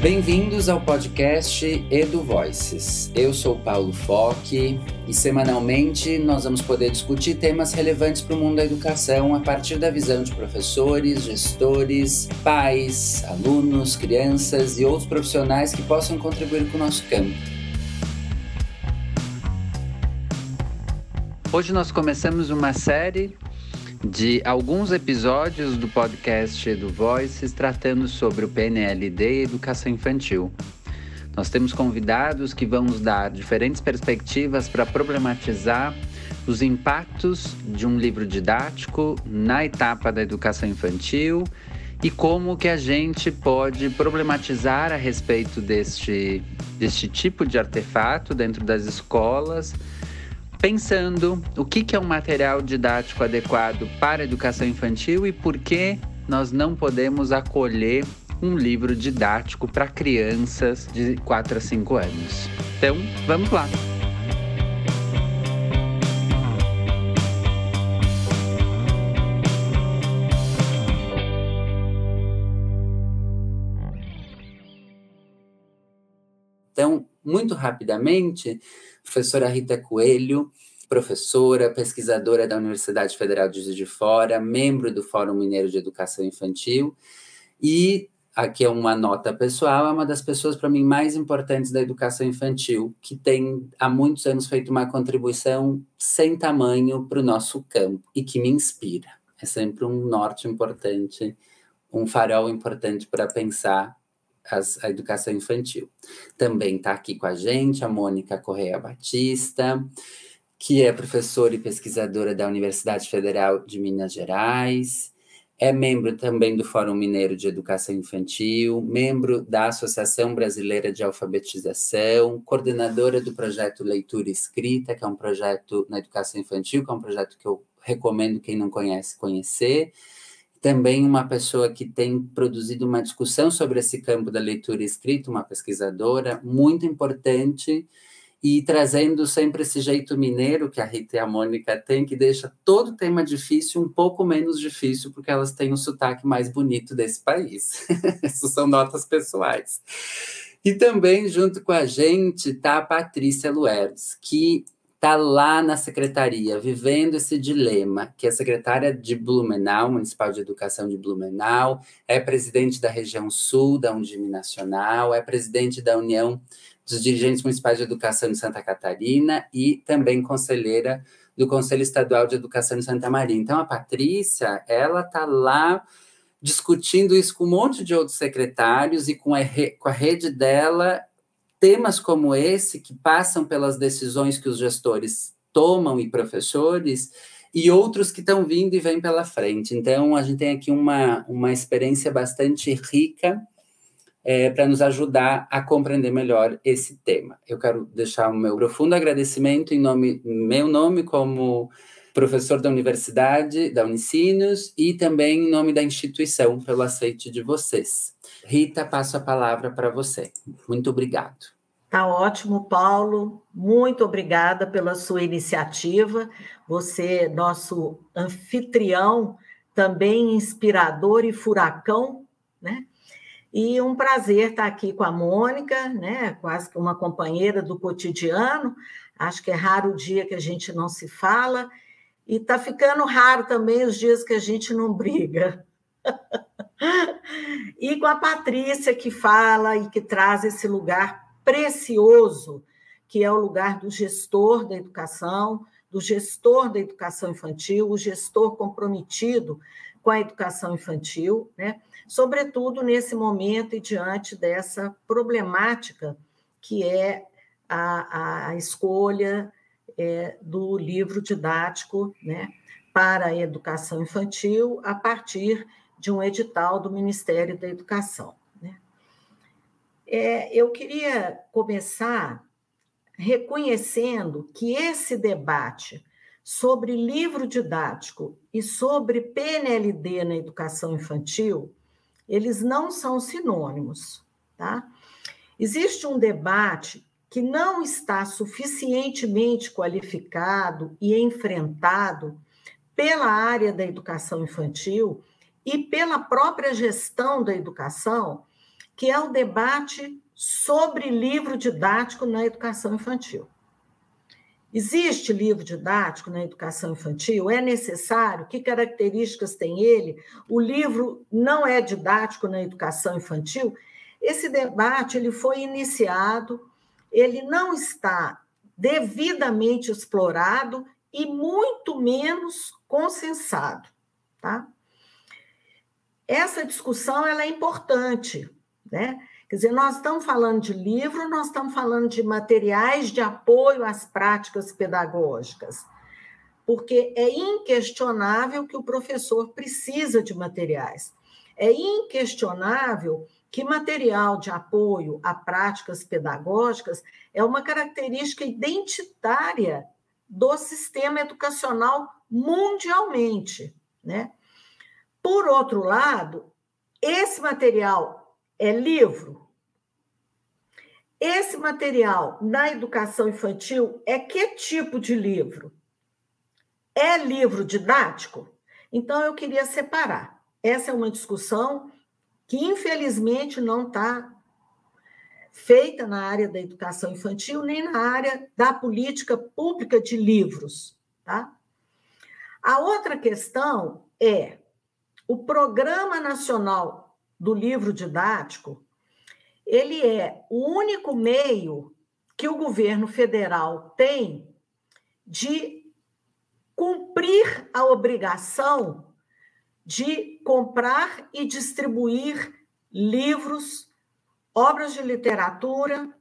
Bem-vindos ao podcast Edu Voices. Eu sou Paulo Foque e semanalmente nós vamos poder discutir temas relevantes para o mundo da educação a partir da visão de professores, gestores, pais, alunos, crianças e outros profissionais que possam contribuir com o nosso campo. Hoje nós começamos uma série de alguns episódios do podcast do Voices tratando sobre o PNLD e educação infantil. Nós temos convidados que vão nos dar diferentes perspectivas para problematizar os impactos de um livro didático na etapa da educação infantil e como que a gente pode problematizar a respeito deste, deste tipo de artefato dentro das escolas pensando o que, que é um material didático adequado para a educação infantil e por que nós não podemos acolher um livro didático para crianças de 4 a 5 anos. Então, vamos lá! Então, muito rapidamente, professora Rita Coelho, professora, pesquisadora da Universidade Federal de Juiz de Fora, membro do Fórum Mineiro de Educação Infantil e aqui é uma nota pessoal, é uma das pessoas para mim mais importantes da educação infantil, que tem há muitos anos feito uma contribuição sem tamanho para o nosso campo e que me inspira. É sempre um norte importante, um farol importante para pensar as, a educação infantil. Também está aqui com a gente a Mônica Correia Batista, que é professora e pesquisadora da Universidade Federal de Minas Gerais, é membro também do Fórum Mineiro de Educação Infantil, membro da Associação Brasileira de Alfabetização, coordenadora do projeto Leitura Escrita, que é um projeto na educação infantil, que é um projeto que eu recomendo quem não conhece conhecer também uma pessoa que tem produzido uma discussão sobre esse campo da leitura escrita, uma pesquisadora muito importante e trazendo sempre esse jeito mineiro que a Rita e a Mônica têm, que deixa todo tema difícil um pouco menos difícil, porque elas têm o sotaque mais bonito desse país. Isso são notas pessoais. E também, junto com a gente, está a Patrícia Lueres, que está lá na secretaria, vivendo esse dilema, que é secretária de Blumenau, Municipal de Educação de Blumenau, é presidente da região sul da Undime Nacional, é presidente da União dos Dirigentes Municipais de Educação de Santa Catarina e também conselheira do Conselho Estadual de Educação de Santa Maria. Então, a Patrícia, ela está lá discutindo isso com um monte de outros secretários e com a, com a rede dela, temas como esse, que passam pelas decisões que os gestores tomam e professores, e outros que estão vindo e vêm pela frente. Então, a gente tem aqui uma, uma experiência bastante rica é, para nos ajudar a compreender melhor esse tema. Eu quero deixar o meu profundo agradecimento em nome, meu nome como professor da universidade, da Unicinos, e também em nome da instituição, pelo aceite de vocês. Rita, passo a palavra para você. Muito obrigado. Tá ótimo, Paulo. Muito obrigada pela sua iniciativa. Você, nosso anfitrião, também inspirador e furacão, né? E um prazer estar aqui com a Mônica, né? Quase que uma companheira do cotidiano. Acho que é raro o dia que a gente não se fala. E está ficando raro também os dias que a gente não briga. e com a Patrícia, que fala e que traz esse lugar precioso, que é o lugar do gestor da educação, do gestor da educação infantil, o gestor comprometido com a educação infantil, né? sobretudo nesse momento e diante dessa problemática que é a, a escolha é, do livro didático né, para a educação infantil a partir de um edital do Ministério da Educação. É, eu queria começar reconhecendo que esse debate sobre livro didático e sobre PNLD na educação infantil, eles não são sinônimos, tá? Existe um debate que não está suficientemente qualificado e enfrentado pela área da educação infantil e pela própria gestão da educação que é o debate sobre livro didático na educação infantil. Existe livro didático na educação infantil? É necessário? Que características tem ele? O livro não é didático na educação infantil? Esse debate ele foi iniciado, ele não está devidamente explorado e muito menos consensado, tá? Essa discussão ela é importante, né? Quer dizer, nós estamos falando de livro, nós estamos falando de materiais de apoio às práticas pedagógicas, porque é inquestionável que o professor precisa de materiais. É inquestionável que material de apoio a práticas pedagógicas é uma característica identitária do sistema educacional mundialmente, né? Por outro lado, esse material é livro. Esse material na educação infantil é que tipo de livro? É livro didático? Então, eu queria separar. Essa é uma discussão que, infelizmente, não está feita na área da educação infantil, nem na área da política pública de livros. Tá? A outra questão é o Programa Nacional do Livro Didático, ele é o único meio que o governo federal tem de cumprir a obrigação de comprar e distribuir livros obras de literatura,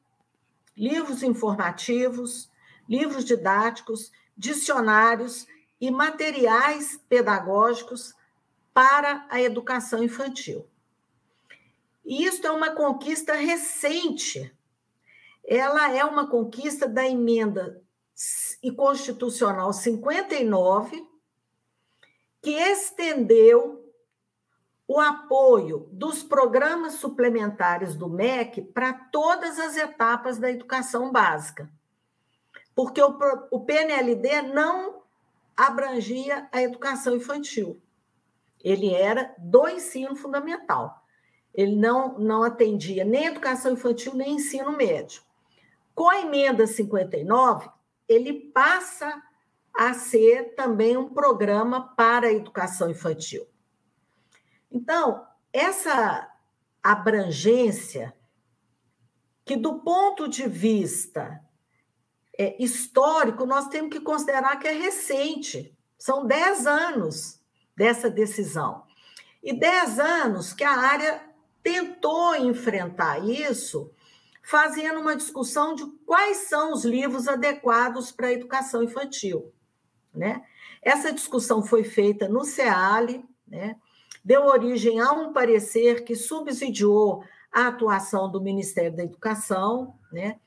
livros informativos, livros didáticos, dicionários e materiais pedagógicos para a educação infantil. E isso é uma conquista recente. Ela é uma conquista da emenda constitucional 59, que estendeu o apoio dos programas suplementares do MEC para todas as etapas da educação básica. Porque o, o PNLD não abrangia a educação infantil. Ele era do ensino fundamental. Ele não, não atendia nem educação infantil, nem ensino médio. Com a emenda 59, ele passa a ser também um programa para a educação infantil. Então, essa abrangência, que do ponto de vista é, histórico, nós temos que considerar que é recente, são 10 anos dessa decisão. E 10 anos que a área tentou enfrentar isso, fazendo uma discussão de quais são os livros adequados para a educação infantil. Né? Essa discussão foi feita no CEALE, né? deu origem a um parecer que subsidiou a atuação do Ministério da Educação, né,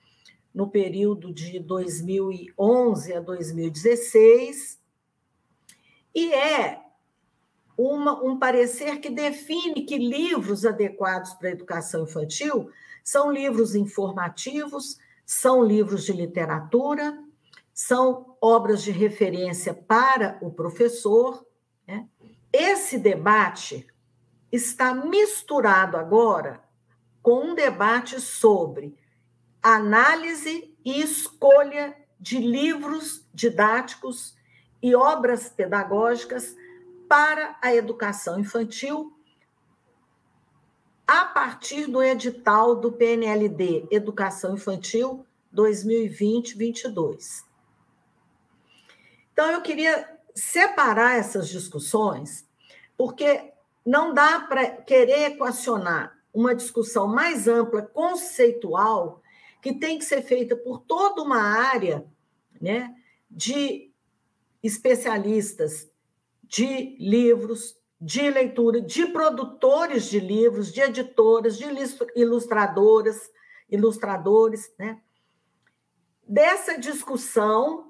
no período de 2011 a 2016, e é uma, um parecer que define que livros adequados para a educação infantil são livros informativos, são livros de literatura, são obras de referência para o professor, né? Esse debate está misturado agora com um debate sobre análise e escolha de livros didáticos e obras pedagógicas para a educação infantil a partir do edital do PNLD Educação Infantil 2020-22. Então, eu queria separar essas discussões, porque não dá para querer equacionar uma discussão mais ampla, conceitual, que tem que ser feita por toda uma área né, de especialistas de livros, de leitura, de produtores de livros, de editoras, de ilustradoras, ilustradores, né? Dessa discussão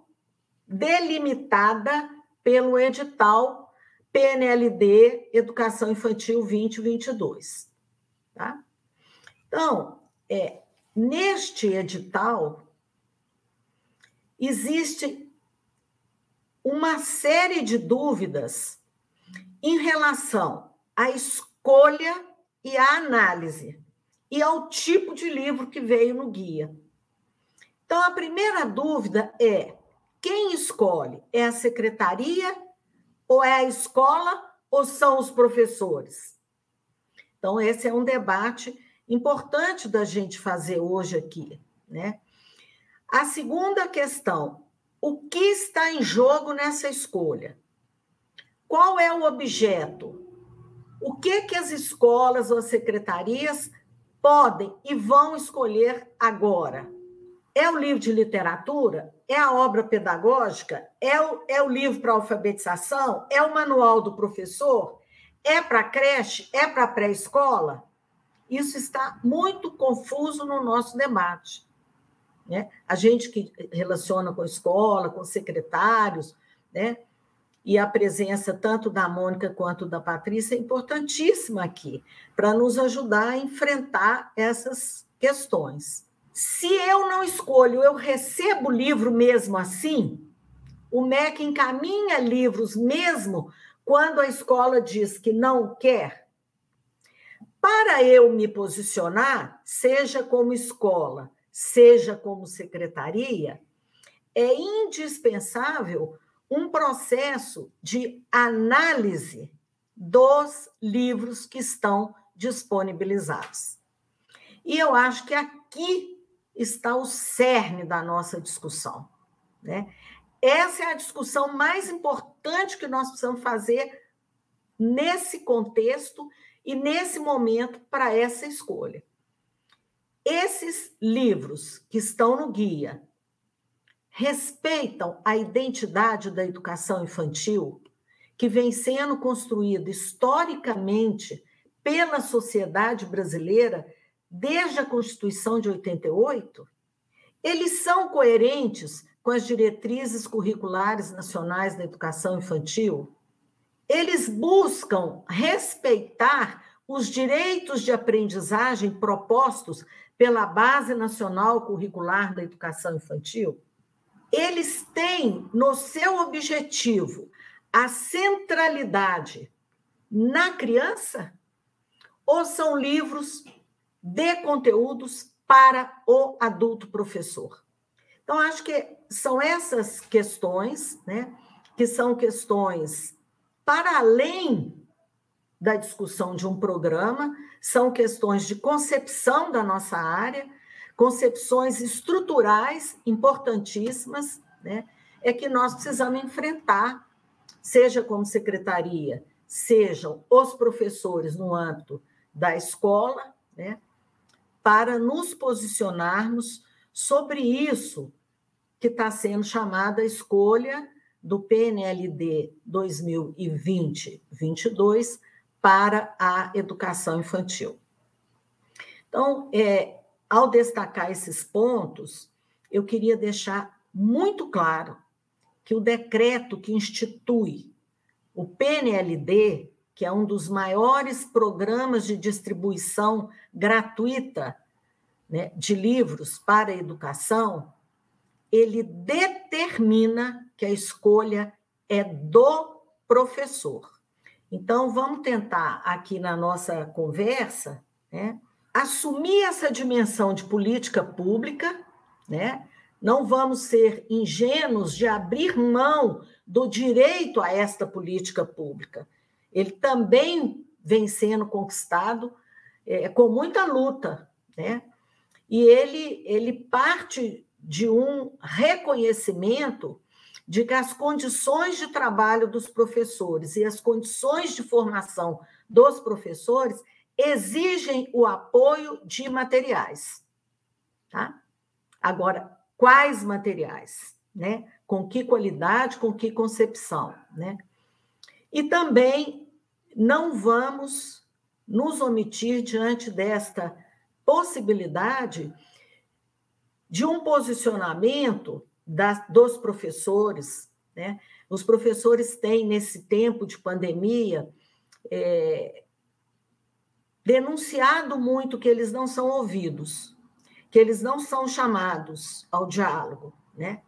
delimitada pelo edital PNLD Educação Infantil 2022. Tá? Então, é, neste edital, existe uma série de dúvidas em relação à escolha e à análise. e ao tipo de livro que veio no guia. Então, a primeira dúvida é: quem escolhe? É a secretaria, ou é a escola, ou são os professores? Então, esse é um debate importante da gente fazer hoje aqui. Né? A segunda questão: o que está em jogo nessa escolha? Qual é o objeto? O que, que as escolas ou as secretarias podem e vão escolher agora? É o livro de literatura? É a obra pedagógica? É o, é o livro para alfabetização? É o manual do professor? É para creche? É para pré-escola? Isso está muito confuso no nosso debate. Né? A gente que relaciona com a escola, com secretários, né? e a presença tanto da Mônica quanto da Patrícia é importantíssima aqui, para nos ajudar a enfrentar essas questões. Se eu não escolho, eu recebo o livro mesmo assim? O MEC encaminha livros mesmo quando a escola diz que não quer? Para eu me posicionar, seja como escola, seja como secretaria, é indispensável um processo de análise dos livros que estão disponibilizados. E eu acho que aqui está o cerne da nossa discussão. Né? Essa é a discussão mais importante que nós precisamos fazer nesse contexto e nesse momento para essa escolha. Esses livros que estão no guia respeitam a identidade da educação infantil, que vem sendo construída historicamente pela sociedade brasileira desde a Constituição de 88, eles são coerentes com as diretrizes curriculares nacionais da educação infantil. Eles buscam respeitar os direitos de aprendizagem propostos pela Base Nacional Curricular da Educação Infantil eles têm no seu objetivo a centralidade na criança ou são livros de conteúdos para o adulto professor? Então, acho que são essas questões, né, que são questões para além da discussão de um programa, são questões de concepção da nossa área, concepções estruturais importantíssimas, né, é que nós precisamos enfrentar, seja como secretaria, sejam os professores no âmbito da escola, né, para nos posicionarmos sobre isso que está sendo chamada escolha do PNLD 2020-22 para a educação infantil. Então, é, ao destacar esses pontos, eu queria deixar muito claro que o decreto que institui o PNLD, que é um dos maiores programas de distribuição gratuita né, de livros para a educação, ele determina que a escolha é do professor. Então, vamos tentar aqui na nossa conversa, né, assumir essa dimensão de política pública, né? Não vamos ser ingênuos de abrir mão do direito a esta política pública. Ele também vem sendo conquistado é, com muita luta, né? E ele, ele parte de um reconhecimento de que as condições de trabalho dos professores e as condições de formação dos professores exigem o apoio de materiais. Tá? Agora, quais materiais? Né? Com que qualidade, com que concepção? Né? E também não vamos nos omitir diante desta possibilidade de um posicionamento das, dos professores. Né? Os professores têm, nesse tempo de pandemia, é, denunciado muito que eles não são ouvidos, que eles não são chamados ao diálogo, né?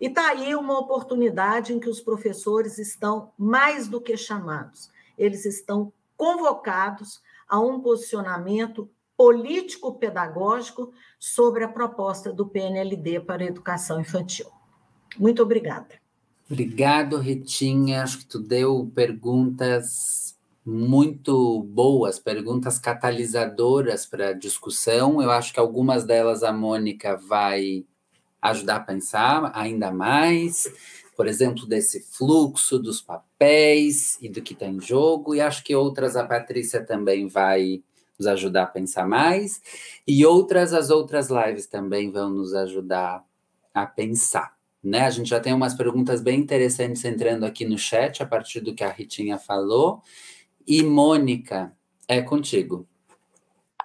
E está aí uma oportunidade em que os professores estão mais do que chamados, eles estão convocados a um posicionamento político-pedagógico sobre a proposta do PNLD para a educação infantil. Muito obrigada. Obrigado, Ritinha. Acho que tu deu perguntas muito boas, perguntas catalisadoras para a discussão. Eu acho que algumas delas a Mônica vai ajudar a pensar ainda mais, por exemplo, desse fluxo dos papéis e do que está em jogo, e acho que outras a Patrícia também vai nos ajudar a pensar mais, e outras, as outras lives também vão nos ajudar a pensar. Né? A gente já tem umas perguntas bem interessantes entrando aqui no chat a partir do que a Ritinha falou. E Mônica, é contigo.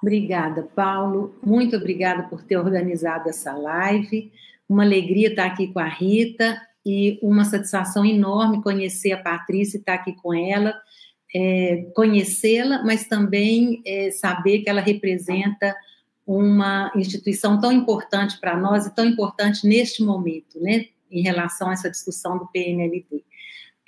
Obrigada, Paulo. Muito obrigada por ter organizado essa live. Uma alegria estar aqui com a Rita e uma satisfação enorme conhecer a Patrícia e estar aqui com ela é, conhecê-la, mas também é, saber que ela representa uma instituição tão importante para nós e tão importante neste momento, né, em relação a essa discussão do PNLD.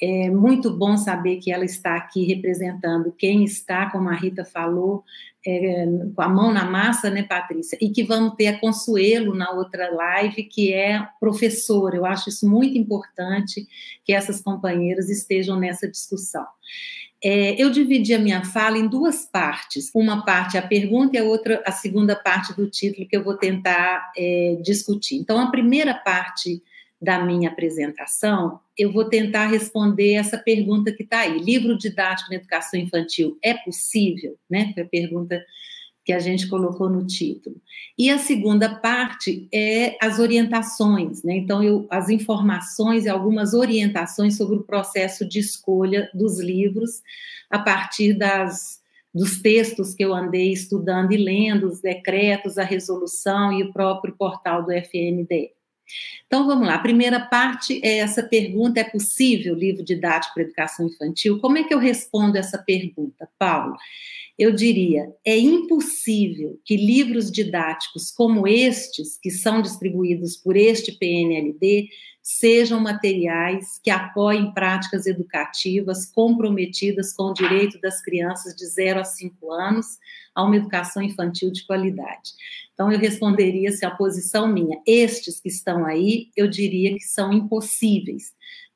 É muito bom saber que ela está aqui representando quem está, como a Rita falou, é, com a mão na massa, né, Patrícia? E que vamos ter a Consuelo na outra live, que é professora. Eu acho isso muito importante que essas companheiras estejam nessa discussão. É, eu dividi a minha fala em duas partes. Uma parte a pergunta e a outra a segunda parte do título que eu vou tentar é, discutir. Então, a primeira parte da minha apresentação, eu vou tentar responder essa pergunta que está aí. Livro didático na educação infantil é possível? Né? Foi a pergunta que a gente colocou no título. E a segunda parte é as orientações, né? Então, eu, as informações e algumas orientações sobre o processo de escolha dos livros a partir das, dos textos que eu andei estudando e lendo, os decretos, a resolução e o próprio portal do FNDE. Então, vamos lá. A primeira parte é essa pergunta: é possível livro didático para educação infantil? Como é que eu respondo essa pergunta, Paulo? Eu diria, é impossível que livros didáticos como estes, que são distribuídos por este PNLD, sejam materiais que apoiem práticas educativas comprometidas com o direito das crianças de 0 a 5 anos a uma educação infantil de qualidade. Então, eu responderia se a posição minha, estes que estão aí, eu diria que são impossíveis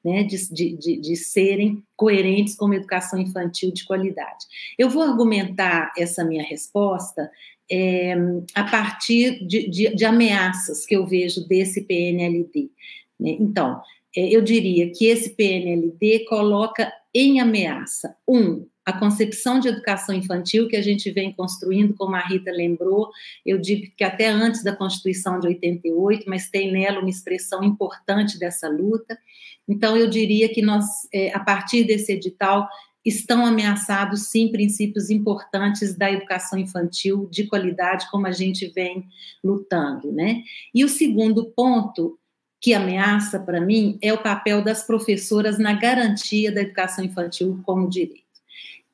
né, de, de, de, serem coerentes com uma educação infantil de qualidade. Eu vou argumentar essa minha resposta é, a partir de, de, ameaças que eu vejo desse PNLD. Né? Então, é, eu diria que esse PNLD coloca em ameaça, um, a concepção de educação infantil que a gente vem construindo, como a Rita lembrou, eu digo que até antes da Constituição de 88, mas tem nela uma expressão importante dessa luta. Então, eu diria que nós, é, a partir desse edital, estão ameaçados, sim, princípios importantes da educação infantil de qualidade, como a gente vem lutando, né? E o segundo ponto que ameaça para mim é o papel das professoras na garantia da educação infantil como direito.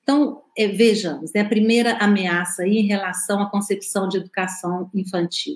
Então, é, vejamos, é a primeira ameaça aí em relação à concepção de educação infantil.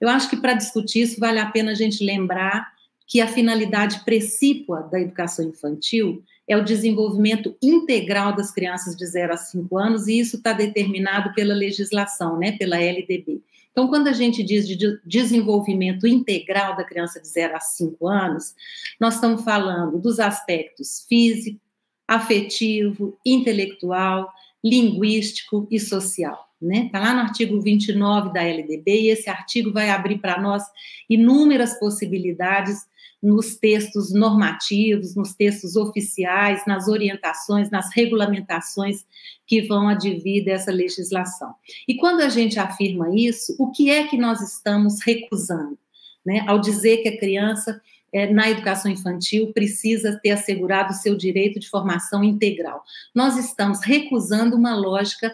Eu acho que para discutir isso vale a pena a gente lembrar que a finalidade precípua da educação infantil é o desenvolvimento integral das crianças de 0 a 5 anos, e isso está determinado pela legislação, né, pela LDB. Então, quando a gente diz de desenvolvimento integral da criança de 0 a 5 anos, nós estamos falando dos aspectos físico, afetivo, intelectual, linguístico e social. Está né? Tá lá no artigo 29 da LDB, e esse artigo vai abrir para nós inúmeras possibilidades nos textos normativos, nos textos oficiais, nas orientações, nas regulamentações que vão advir dessa legislação. E quando a gente afirma isso, o que é que nós estamos recusando? Né? Ao dizer que a criança é, na educação infantil precisa ter assegurado o seu direito de formação integral. Nós estamos recusando uma lógica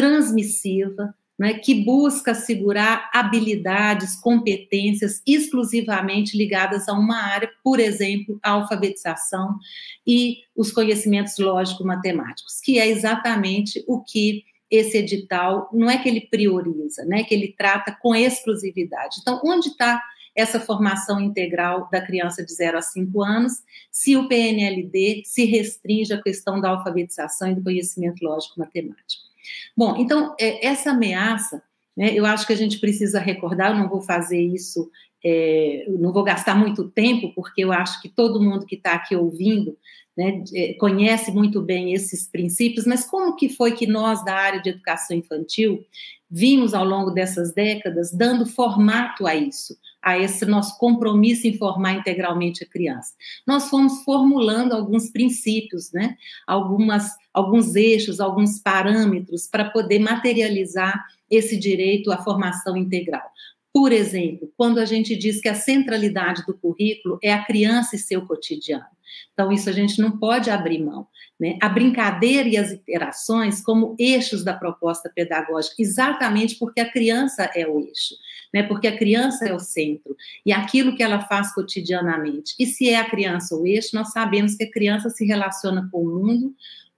transmissiva, né, que busca assegurar habilidades, competências exclusivamente ligadas a uma área, por exemplo, a alfabetização e os conhecimentos lógico-matemáticos, que é exatamente o que esse edital não é que ele prioriza, né, que ele trata com exclusividade. Então, onde está essa formação integral da criança de 0 a 5 anos, se o PNLD se restringe à questão da alfabetização e do conhecimento lógico-matemático. Bom, então, é, essa ameaça, né, eu acho que a gente precisa recordar, eu não vou fazer isso, é, não vou gastar muito tempo, porque eu acho que todo mundo que está aqui ouvindo né, é, conhece muito bem esses princípios, mas como que foi que nós, da área de educação infantil, vimos ao longo dessas décadas dando formato a isso, a esse nosso compromisso em formar integralmente a criança? Nós fomos formulando alguns princípios, né, algumas, alguns eixos, alguns parâmetros para poder materializar esse direito à formação integral. Por exemplo, quando a gente diz que a centralidade do currículo é a criança e seu cotidiano. Então, isso a gente não pode abrir mão. Né? A brincadeira e as interações como eixos da proposta pedagógica, exatamente porque a criança é o eixo, né? porque a criança é o centro, e aquilo que ela faz cotidianamente. E se é a criança o eixo, nós sabemos que a criança se relaciona com o mundo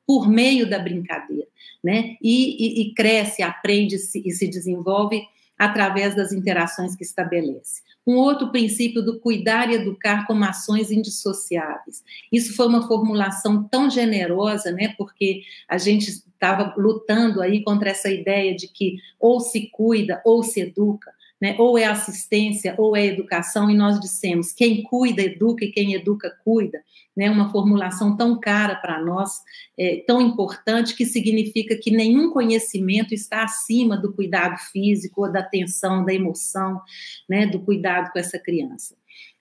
por meio da brincadeira, né? e, e, e cresce, aprende e se desenvolve através das interações que estabelece. Um outro princípio do cuidar e educar como ações indissociáveis. Isso foi uma formulação tão generosa, né? Porque a gente estava lutando aí contra essa ideia de que ou se cuida ou se educa né? ou é assistência ou é educação, e nós dissemos: quem cuida, educa, e quem educa, cuida. Né? Uma formulação tão cara para nós, é, tão importante, que significa que nenhum conhecimento está acima do cuidado físico, ou da atenção, da emoção, né? do cuidado com essa criança.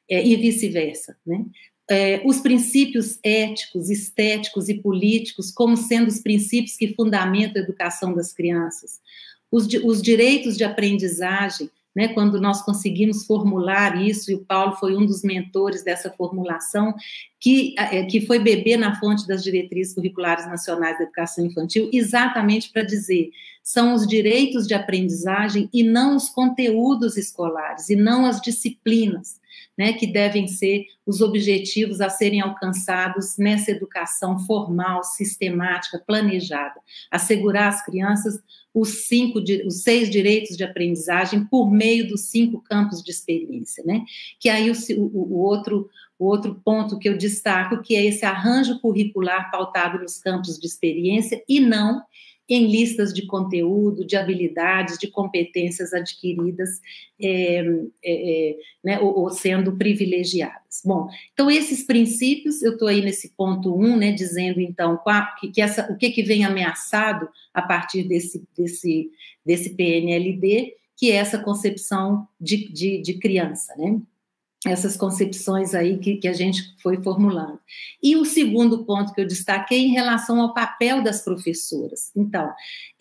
É, e vice-versa. Né? É, os princípios éticos, estéticos e políticos como sendo os princípios que fundamentam a educação das crianças. Os, os direitos de aprendizagem né, quando nós conseguimos formular isso, e o Paulo foi um dos mentores dessa formulação, que, é, que foi beber na fonte das diretrizes curriculares nacionais da educação infantil, exatamente para dizer são os direitos de aprendizagem e não os conteúdos escolares, e não as disciplinas, né, que devem ser os objetivos a serem alcançados nessa educação formal, sistemática, planejada, assegurar às crianças os cinco, os seis direitos de aprendizagem por meio dos cinco campos de experiência, né? Que aí o, o, outro o outro ponto que eu destaco que é esse arranjo curricular pautado nos campos de experiência e não em listas de conteúdo, de habilidades, de competências adquiridas, é, é, é, né, ou, ou, sendo privilegiadas. Bom, então esses princípios, eu estou aí nesse ponto 1, um, né, dizendo então que, que essa, o que, que vem ameaçado a partir desse, desse, desse PNLD, que é essa concepção de, de, de criança, né? Essas concepções aí que, que a gente foi formulando. E o segundo ponto que eu destaquei em relação ao papel das professoras. Então,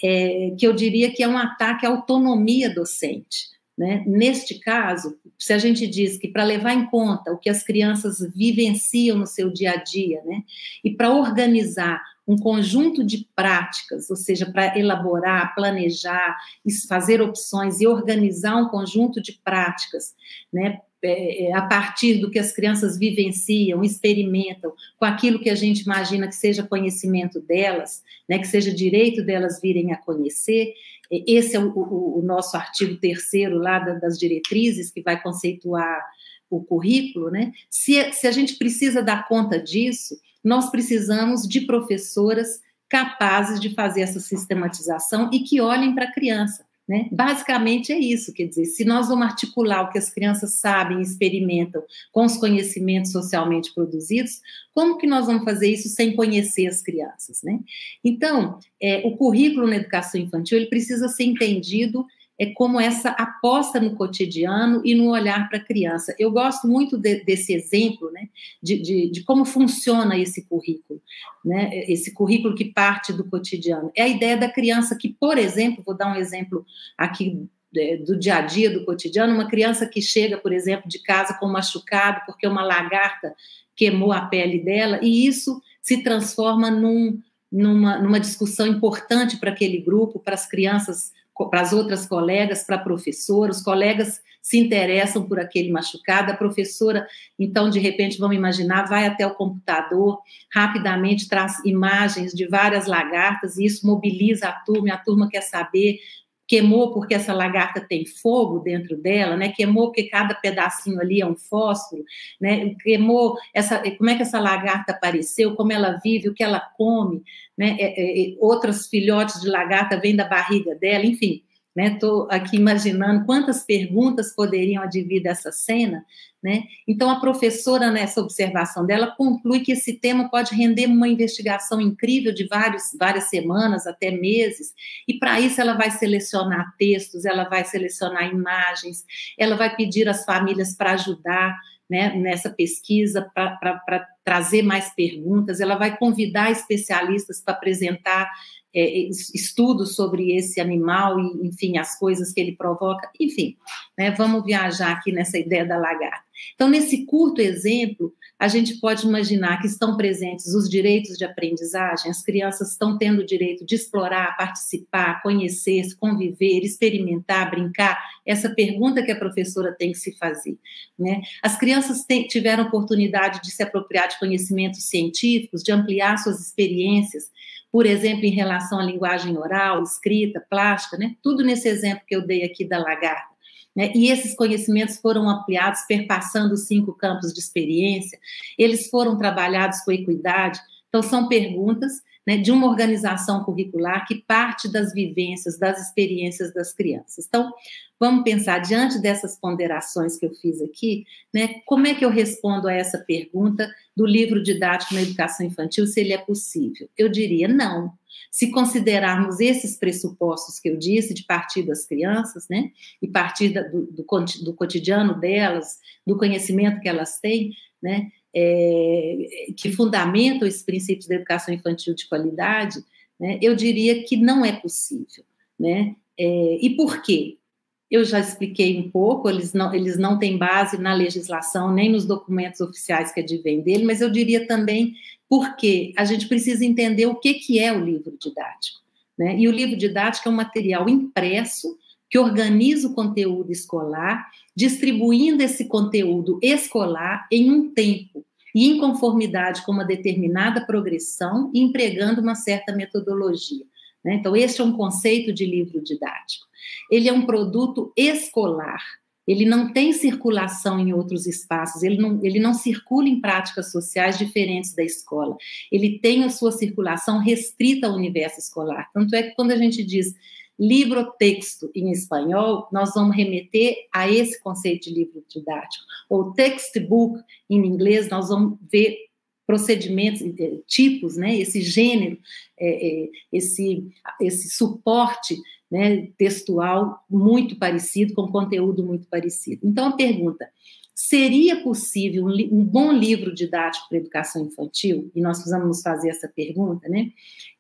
é, que eu diria que é um ataque à autonomia docente. Né? Neste caso, se a gente diz que para levar em conta o que as crianças vivenciam no seu dia a dia, né? e para organizar um conjunto de práticas, ou seja, para elaborar, planejar, fazer opções e organizar um conjunto de práticas, né, é, é, a partir do que as crianças vivenciam, experimentam, com aquilo que a gente imagina que seja conhecimento delas, né, que seja direito delas virem a conhecer. Esse é o, o, o nosso artigo terceiro lá das diretrizes, que vai conceituar o currículo, né? Se, se a gente precisa dar conta disso, nós precisamos de professoras capazes de fazer essa sistematização e que olhem para a criança. Né? Basicamente é isso, quer dizer, se nós vamos articular o que as crianças sabem e experimentam com os conhecimentos socialmente produzidos, como que nós vamos fazer isso sem conhecer as crianças? Né? Então, é, o currículo na educação infantil ele precisa ser entendido é como essa aposta no cotidiano e no olhar para a criança. Eu gosto muito de, desse exemplo, né, de, de, de, como funciona esse currículo, né, esse currículo que parte do cotidiano. É a ideia da criança que, por exemplo, vou dar um exemplo aqui é, do dia a dia, do cotidiano, uma criança que chega, por exemplo, de casa com machucado porque uma lagarta queimou a pele dela, e isso se transforma num, numa, numa discussão importante para aquele grupo, para as crianças para as outras colegas, para a professora, os colegas se interessam por aquele machucado, a professora, então, de repente, vamos imaginar, vai até o computador, rapidamente traz imagens de várias lagartas, e isso mobiliza a turma, a turma quer saber queimou porque essa lagarta tem fogo dentro dela, né? Queimou porque cada pedacinho ali é um fósforo, né? Queimou essa, como é que essa lagarta apareceu, como ela vive, o que ela come, né? É, é, outros filhotes de lagarta vêm da barriga dela, enfim. Estou né? aqui imaginando quantas perguntas poderiam advir dessa cena, né? Então, a professora, nessa observação dela, conclui que esse tema pode render uma investigação incrível de vários, várias semanas, até meses, e para isso ela vai selecionar textos, ela vai selecionar imagens, ela vai pedir às famílias para ajudar né, nessa pesquisa, para trazer mais perguntas, ela vai convidar especialistas para apresentar é, estudos sobre esse animal e, enfim, as coisas que ele provoca, enfim, né, vamos viajar aqui nessa ideia da lagarta. Então, nesse curto exemplo, a gente pode imaginar que estão presentes os direitos de aprendizagem, as crianças estão tendo o direito de explorar, participar, conhecer, conviver, experimentar, brincar. Essa pergunta que a professora tem que se fazer. Né? As crianças tiveram oportunidade de se apropriar de conhecimentos científicos, de ampliar suas experiências, por exemplo, em relação à linguagem oral, escrita, plástica, né? tudo nesse exemplo que eu dei aqui da lagarta. Né? E esses conhecimentos foram ampliados, perpassando os cinco campos de experiência, eles foram trabalhados com equidade. Então, são perguntas né, de uma organização curricular que parte das vivências, das experiências das crianças. Então, vamos pensar, diante dessas ponderações que eu fiz aqui, né, como é que eu respondo a essa pergunta do livro didático na educação infantil, se ele é possível? Eu diria não. Se considerarmos esses pressupostos que eu disse, de partir das crianças, né, e partir do, do, do cotidiano delas, do conhecimento que elas têm, né, é, que fundamentam esses princípios da educação infantil de qualidade, né, eu diria que não é possível. Né? É, e por quê? Eu já expliquei um pouco, eles não, eles não têm base na legislação, nem nos documentos oficiais que advêm dele, mas eu diria também porque a gente precisa entender o que, que é o livro didático. Né? E o livro didático é um material impresso que organiza o conteúdo escolar, distribuindo esse conteúdo escolar em um tempo e em conformidade com uma determinada progressão e empregando uma certa metodologia. Né? Então, este é um conceito de livro didático. Ele é um produto escolar, ele não tem circulação em outros espaços, ele não, ele não circula em práticas sociais diferentes da escola. Ele tem a sua circulação restrita ao universo escolar. Tanto é que quando a gente diz livro-texto em espanhol, nós vamos remeter a esse conceito de livro didático. Ou textbook em inglês, nós vamos ver procedimentos, eh, tipos, né, esse gênero, é, esse, esse suporte né, textual muito parecido, com conteúdo muito parecido. Então, a pergunta: seria possível um, um bom livro didático para educação infantil? E nós precisamos fazer essa pergunta, né?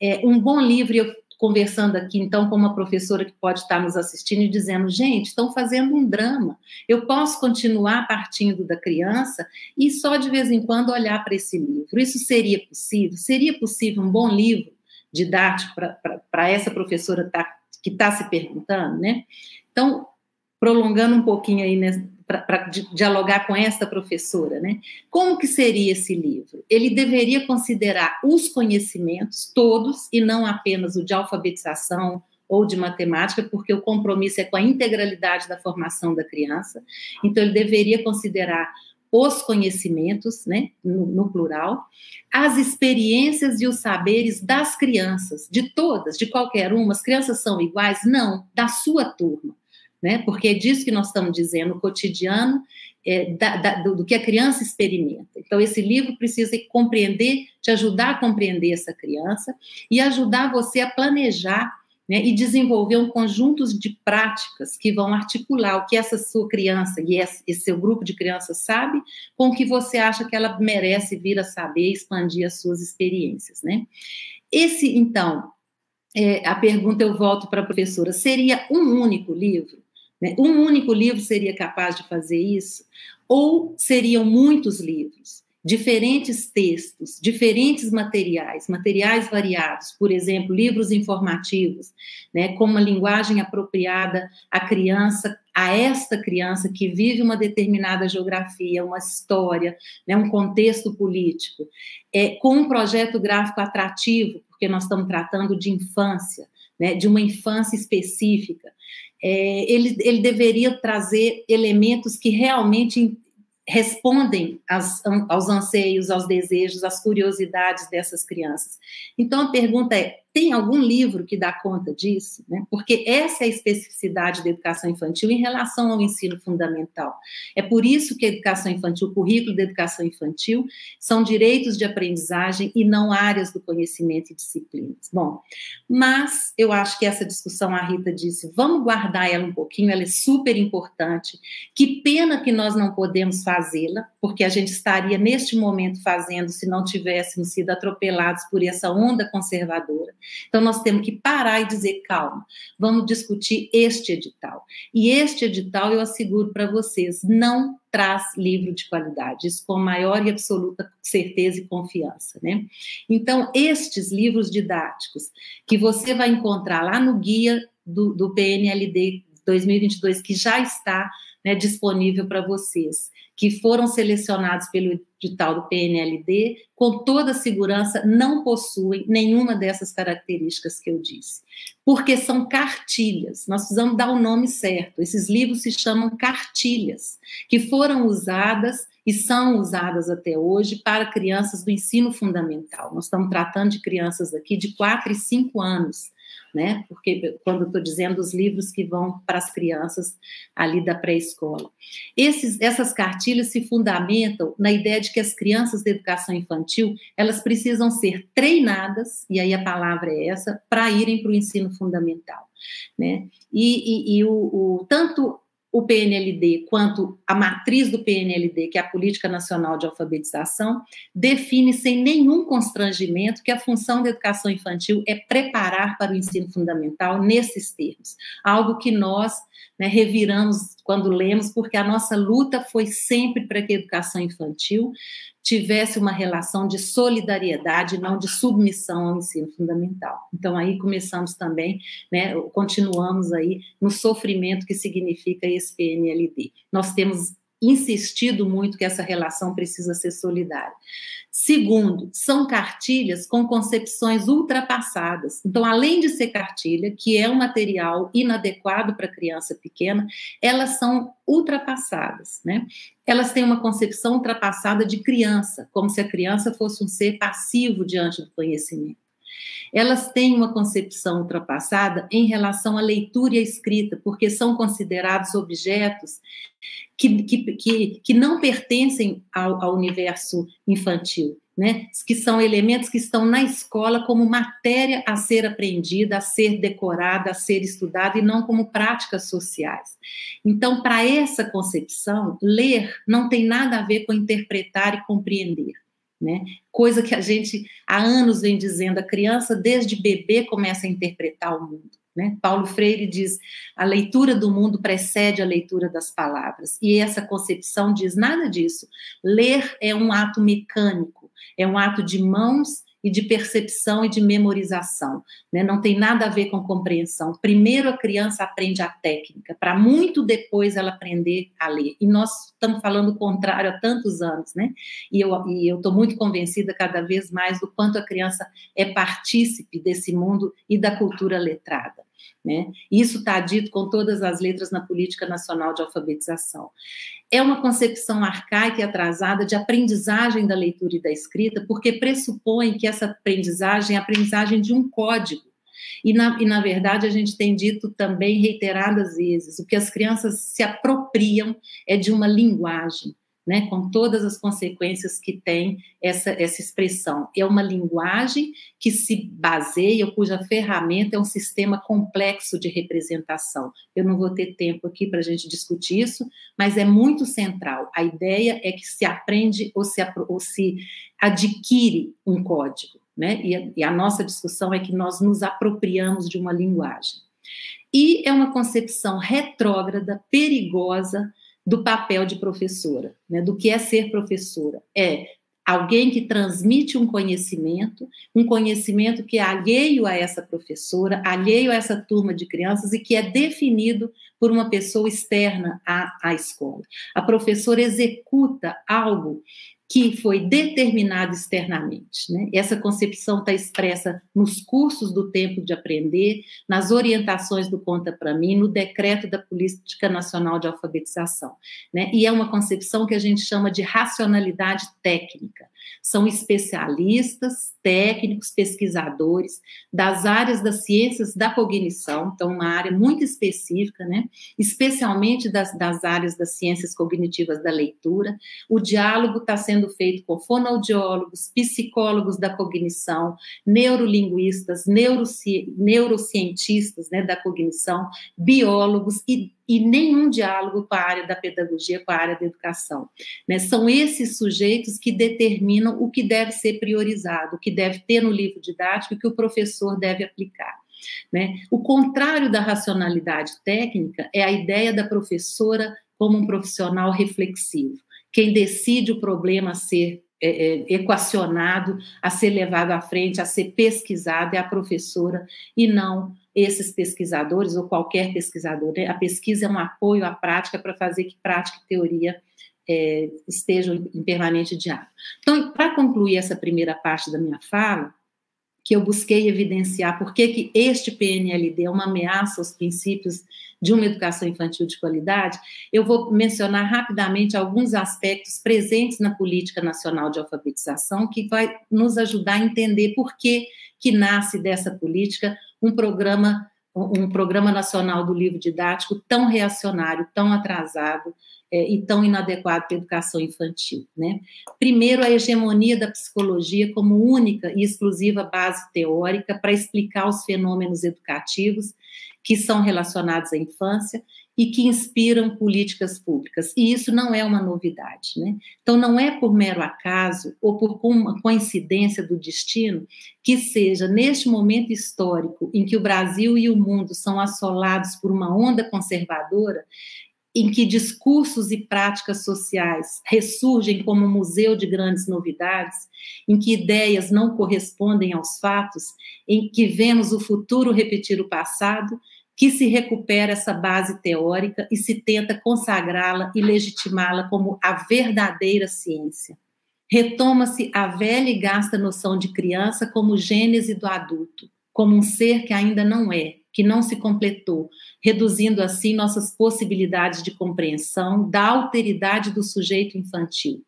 É, um bom livro, eu conversando aqui, então, com uma professora que pode estar nos assistindo e dizendo: gente, estão fazendo um drama. Eu posso continuar partindo da criança e só de vez em quando olhar para esse livro. Isso seria possível? Seria possível um bom livro didático para essa professora tá, que está se perguntando, né? Então, prolongando um pouquinho aí né, para dialogar com essa professora, né? Como que seria esse livro? Ele deveria considerar os conhecimentos todos e não apenas o de alfabetização ou de matemática, porque o compromisso é com a integralidade da formação da criança. Então ele deveria considerar os conhecimentos, né, no, no plural, as experiências e os saberes das crianças, de todas, de qualquer uma. As crianças são iguais? Não, da sua turma né? Porque é disso que nós estamos dizendo, o cotidiano é, da, da, do, do, que a criança experimenta. Então, esse livro precisa compreender, te ajudar a compreender essa criança e ajudar você a planejar né, e desenvolver um conjunto de práticas que vão articular o que essa sua criança e esse, seu grupo de crianças sabe com o que você acha que ela merece vir a saber, expandir as suas experiências, né? Esse, então, é, a pergunta eu volto para a professora: seria um único livro? Né? Um único livro seria capaz de fazer isso? Ou seriam muitos livros, diferentes textos, diferentes materiais, materiais variados, por exemplo, livros informativos, né, com uma linguagem apropriada à criança, a esta criança que vive uma determinada geografia, uma história, né, um contexto político, é, com um projeto gráfico atrativo, porque nós estamos tratando de infância, né, de uma infância específica. é, ele, ele deveria trazer elementos que realmente respondem aos anseios, aos desejos, às curiosidades dessas crianças. Então a pergunta é: tem algum livro que dá conta disso? Né? Porque essa é a especificidade da educação infantil em relação ao ensino fundamental. É por isso que a educação infantil, o currículo da educação infantil, são direitos de aprendizagem e não áreas do conhecimento e disciplinas. Bom, mas eu acho que essa discussão, a Rita disse, vamos guardar ela um pouquinho, ela é super importante. Que pena que nós não podemos fazê-la, porque a gente estaria neste momento fazendo se não tivéssemos sido atropelados por essa onda conservadora. Então, nós temos que parar e dizer: calma, vamos discutir este edital. E este edital, eu asseguro para vocês, não traz livro de qualidade, isso com maior e absoluta certeza e confiança, né? Então, estes livros didáticos que você vai encontrar lá no guia do, do PNLD 2022, que já está né, disponível para vocês, que foram selecionados pelo edital do PNLD, com toda segurança, não possuem nenhuma dessas características que eu disse. Porque são cartilhas, nós precisamos dar o nome certo. Esses livros se chamam cartilhas, que foram usadas e são usadas até hoje para crianças do ensino fundamental. Nós estamos tratando de crianças aqui de 4 e 5 anos né? Porque quando estou dizendo os livros que vão para as crianças ali da pré-escola. essas cartilhas se fundamentam na ideia de que as crianças da educação infantil, elas precisam ser treinadas, e aí a palavra é essa, para irem para o ensino fundamental, né? E, e, e o, o, tanto o PNLD quanto a matriz do PNLD, que é a Política Nacional de Alfabetização, define sem nenhum constrangimento que a função da educação infantil é preparar para o ensino fundamental nesses termos. Algo que nós né, reviramos quando lemos, porque a nossa luta foi sempre para que a educação infantil tivesse uma relação de solidariedade, não de submissão ao ensino fundamental. Então aí começamos também, né, continuamos aí no sofrimento que significa esse PNLD. Nós temos insistido muito que essa relação precisa ser solidária. Segundo, são cartilhas com concepções ultrapassadas. Então, além de ser cartilha, que é um material inadequado para criança pequena, elas são ultrapassadas, né? Elas têm uma concepção ultrapassada de criança, como se a criança fosse um ser passivo diante do conhecimento elas têm uma concepção ultrapassada em relação à leitura e à escrita, porque são considerados objetos que, que, que, que não pertencem ao, ao universo infantil. Né, que são elementos que estão na escola como matéria a ser aprendida, a ser decorada, a ser estudada e não como práticas sociais. Então, para essa concepção, ler não tem nada a ver com interpretar e compreender né? Coisa que a gente há anos vem dizendo, a criança desde bebê começa a interpretar o mundo. Né? Paulo Freire diz: a leitura do mundo precede a leitura das palavras. E essa concepção diz nada disso. Ler é um ato mecânico, é um ato de mãos e de percepção e de memorização. Né? Não tem nada a ver com compreensão. Primeiro a criança aprende a técnica, para muito depois ela aprender a ler. E nós estamos falando o contrário há tantos anos, né? E eu e estou muito convencida cada vez mais do quanto a criança é partícipe desse mundo e da cultura letrada. Né? Isso está dito com todas as letras na Política Nacional de Alfabetização. É uma concepção arcaica e atrasada de aprendizagem da leitura e da escrita, porque pressupõe que essa aprendizagem é a aprendizagem de um código. E na, e, na verdade, a gente tem dito também reiteradas vezes: o que as crianças se apropriam é de uma linguagem né, com todas as consequências que tem essa, essa expressão. É uma linguagem que se baseia, cuja ferramenta é um sistema complexo de representação. Eu não vou ter tempo aqui para a gente discutir isso, mas é muito central. A ideia é que se aprende ou se, ou se adquire um código, né? E a, e a nossa discussão é que nós nos apropriamos de uma linguagem. E é uma concepção retrógrada, perigosa, do papel de professora, né, do que é ser professora. É alguém que transmite um conhecimento, um conhecimento que é alheio a essa professora, alheio a essa turma de crianças e que é definido por uma pessoa externa à, à escola. A professora executa algo que foi determinado externamente. Né? Essa concepção está expressa nos cursos do tempo de aprender, nas orientações do Conta para mim, no decreto da Política Nacional de Alfabetização. Né? E é uma concepção que a gente chama de racionalidade técnica. São especialistas, técnicos, pesquisadores das áreas das ciências da cognição, então, uma área muito específica, né? especialmente das, das áreas das ciências cognitivas da leitura. O diálogo está sendo feito com fonoaudiólogos, psicólogos da cognição, neurolinguistas, neuroci, neurocientistas né, da cognição, biólogos e e nenhum diálogo com a área da pedagogia, com a área da educação. Né? São esses sujeitos que determinam o que deve ser priorizado, o que deve ter no livro didático e que o professor deve aplicar. Né? O contrário da racionalidade técnica é a ideia da professora como um profissional reflexivo. Quem decide o problema a ser é, é, equacionado, a ser levado à frente, a ser pesquisado é a professora e não esses pesquisadores ou qualquer pesquisador. Né? A pesquisa é um apoio à prática para fazer que prática e teoria é, estejam em permanente diálogo. Então, para concluir essa primeira parte da minha fala, que eu busquei evidenciar por que, este PNLD é uma ameaça aos princípios de uma educação infantil de qualidade, eu vou mencionar rapidamente alguns aspectos presentes na Política Nacional de Alfabetização que vai nos ajudar a entender por que, que nasce dessa política um programa um programa nacional do livro didático tão reacionário, tão atrasado é, e tão inadequado para a educação infantil. Né? Primeiro, a hegemonia da psicologia como única e exclusiva base teórica para explicar os fenômenos educativos que são relacionados à infância e que inspiram políticas públicas. E isso não é uma novidade. Né? Então, não é por mero acaso ou por uma coincidência do destino que seja neste momento histórico em que o Brasil e o mundo são assolados por uma onda conservadora, em que discursos e práticas sociais ressurgem como um museu de grandes novidades, em que ideias não correspondem aos fatos, em que vemos o futuro repetir o passado, que se recupera essa base teórica e se tenta consagrá-la e legitimá-la como a verdadeira ciência. Retoma-se a velha e gasta noção de criança como gênese do adulto, como um ser que ainda não é, que não se completou, reduzindo assim nossas possibilidades de compreensão da alteridade do sujeito infantil.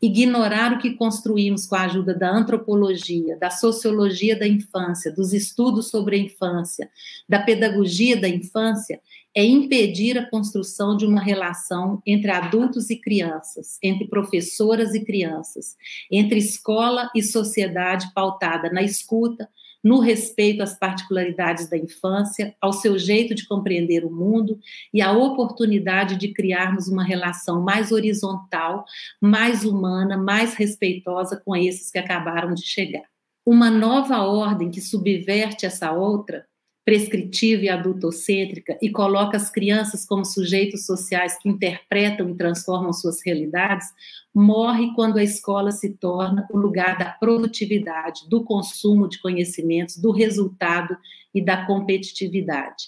Ignorar o que construímos com a ajuda da antropologia, da sociologia da infância, dos estudos sobre a infância, da pedagogia da infância, é impedir a construção de uma relação entre adultos e crianças, entre professoras e crianças, entre escola e sociedade pautada na escuta, no respeito às particularidades da infância, ao seu jeito de compreender o mundo e à oportunidade de criarmos uma relação mais horizontal, mais humana, mais respeitosa com esses que acabaram de chegar. Uma nova ordem que subverte essa outra prescritiva e adultocêntrica e coloca as crianças como sujeitos sociais que interpretam e transformam suas realidades, morre quando a escola se torna o lugar da produtividade, do consumo de conhecimentos, do resultado e da competitividade.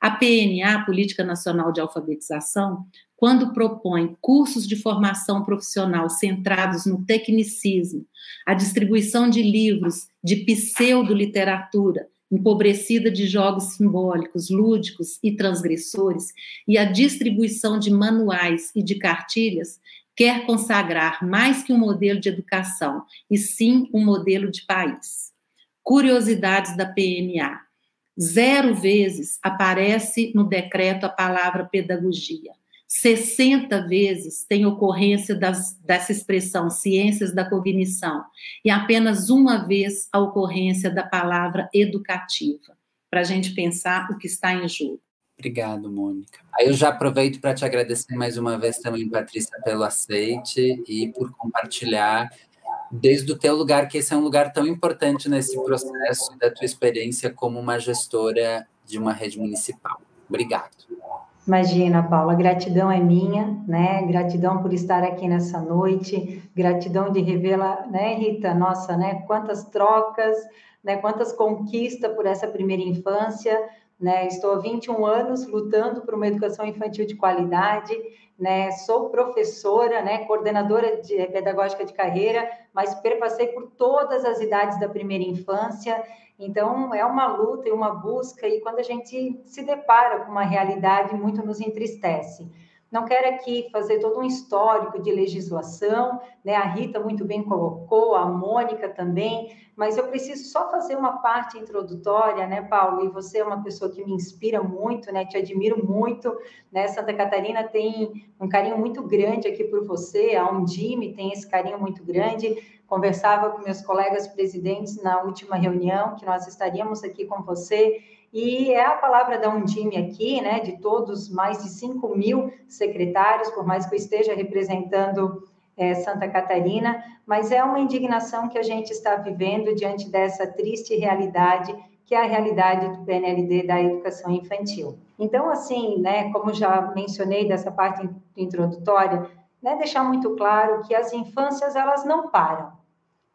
A PNA, Política Nacional de Alfabetização, quando propõe cursos de formação profissional centrados no tecnicismo, a distribuição de livros de pseudo-literatura, empobrecida de jogos simbólicos, lúdicos e transgressores, e a distribuição de manuais e de cartilhas, quer consagrar mais que um modelo de educação, e sim um modelo de país. Curiosidades da PNA. Zero vezes aparece no decreto a palavra pedagogia. 60 vezes tem ocorrência das, dessa expressão ciências da cognição e apenas uma vez a ocorrência da palavra educativa, para a gente pensar o que está em jogo. Obrigado, Mônica. Aí eu já aproveito para te agradecer mais uma vez também, Patrícia, pelo aceite e por compartilhar desde o teu lugar, que esse é um lugar tão importante nesse processo da tua experiência como uma gestora de uma rede municipal. Obrigado. Imagina, Paula, gratidão é minha, né? Gratidão por estar aqui nessa noite, gratidão de revê-la, né, Rita? Nossa, né? Quantas trocas, né? Quantas conquistas por essa primeira infância, né? Estou há 21 anos lutando por uma educação infantil de qualidade, né? Sou professora, né? Coordenadora de pedagógica de carreira, mas perpassei por todas as idades da primeira infância. Então, é uma luta e uma busca, e quando a gente se depara com uma realidade, muito nos entristece. Não quero aqui fazer todo um histórico de legislação, né? A Rita muito bem colocou, a Mônica também, mas eu preciso só fazer uma parte introdutória, né, Paulo? E você é uma pessoa que me inspira muito, né? Te admiro muito, né? Santa Catarina tem um carinho muito grande aqui por você, a Undime tem esse carinho muito grande. Conversava com meus colegas presidentes na última reunião que nós estaríamos aqui com você e é a palavra da Undime aqui, né, de todos mais de 5 mil secretários, por mais que eu esteja representando é, Santa Catarina, mas é uma indignação que a gente está vivendo diante dessa triste realidade, que é a realidade do PNLD da educação infantil. Então, assim, né, como já mencionei dessa parte introdutória, né, deixar muito claro que as infâncias, elas não param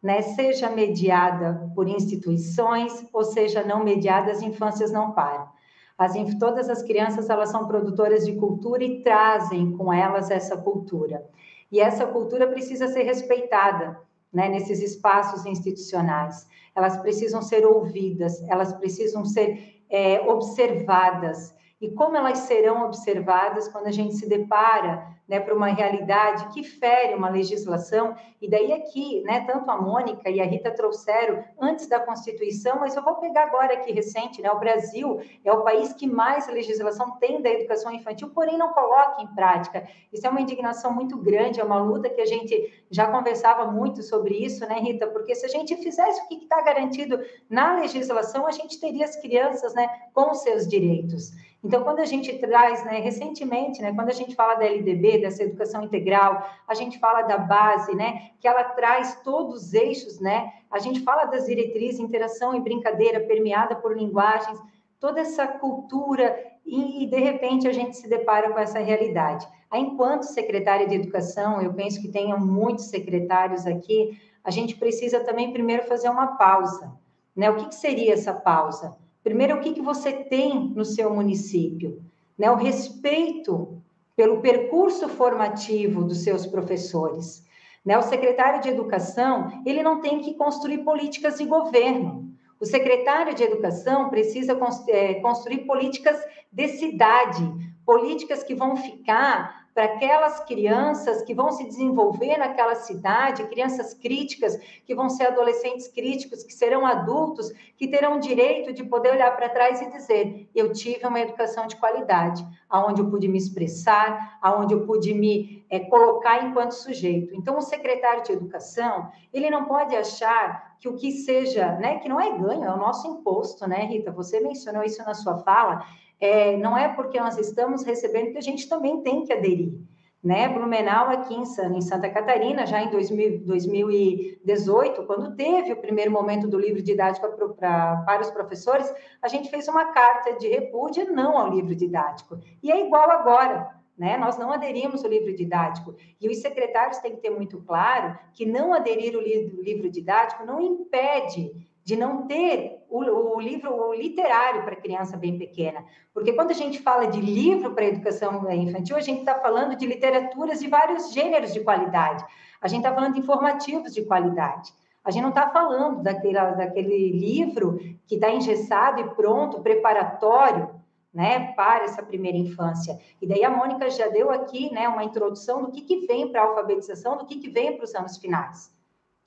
né, seja mediada por instituições ou seja não mediada, as infâncias não param. As, todas as crianças elas são produtoras de cultura e trazem com elas essa cultura. E essa cultura precisa ser respeitada né, nesses espaços institucionais. Elas precisam ser ouvidas, elas precisam ser é, observadas. E como elas serão observadas quando a gente se depara né, para uma realidade que fere uma legislação, e daí aqui, né, tanto a Mônica e a Rita trouxeram antes da Constituição, mas eu vou pegar agora aqui recente, né, o Brasil é o país que mais legislação tem da educação infantil, porém não coloca em prática. Isso é uma indignação muito grande, é uma luta que a gente já conversava muito sobre isso, né, Rita, porque se a gente fizesse o que está garantido na legislação, a gente teria as crianças, né, com seus direitos. Então, quando a gente traz, né, recentemente, né, quando a gente fala da LDB, dessa educação integral, a gente fala da base, né, que ela traz todos os eixos, né, a gente fala das diretrizes, interação e brincadeira permeada por linguagens, toda essa cultura, e, e de repente a gente se depara com essa realidade. Enquanto secretária de educação, eu penso que tenham muitos secretários aqui, a gente precisa também primeiro fazer uma pausa. Né? O que, que seria essa pausa? Primeiro, o que, que você tem no seu município? Né? O respeito pelo percurso formativo dos seus professores. Né? O secretário de Educação, ele não tem que construir políticas de governo. O secretário de Educação precisa é, construir políticas de cidade, políticas que vão ficar para aquelas crianças que vão se desenvolver naquela cidade, crianças críticas, que vão ser adolescentes críticos, que serão adultos, que terão direito de poder olhar para trás e dizer: eu tive uma educação de qualidade, aonde eu pude me expressar, aonde eu pude me é, colocar enquanto sujeito. Então, o secretário de educação, ele não pode achar que o que seja, né, que não é ganho, é o nosso imposto, né, Rita? Você mencionou isso na sua fala é, não é porque nós estamos recebendo que a gente também tem que aderir. Né? Blumenau, aqui em, Santa Catarina, já em 2000, 2018, quando teve o primeiro momento do livro didático para os professores, a gente fez uma carta de repúdio não ao livro didático. E é igual agora. Né? Nós não aderimos ao livro didático. E os secretários têm que ter muito claro que não aderir ao livro didático não impede de não ter o, o livro literário para criança bem pequena. Porque quando a gente fala de livro para educação infantil, a gente está falando de literaturas de vários gêneros de qualidade. A gente está falando de informativos de qualidade. A gente não está falando daquele, daquele livro que está engessado e pronto, preparatório, né, para essa primeira infância. E daí a Mônica já deu aqui, né, uma introdução do que, que vem para a alfabetização, do que, que vem para os anos finais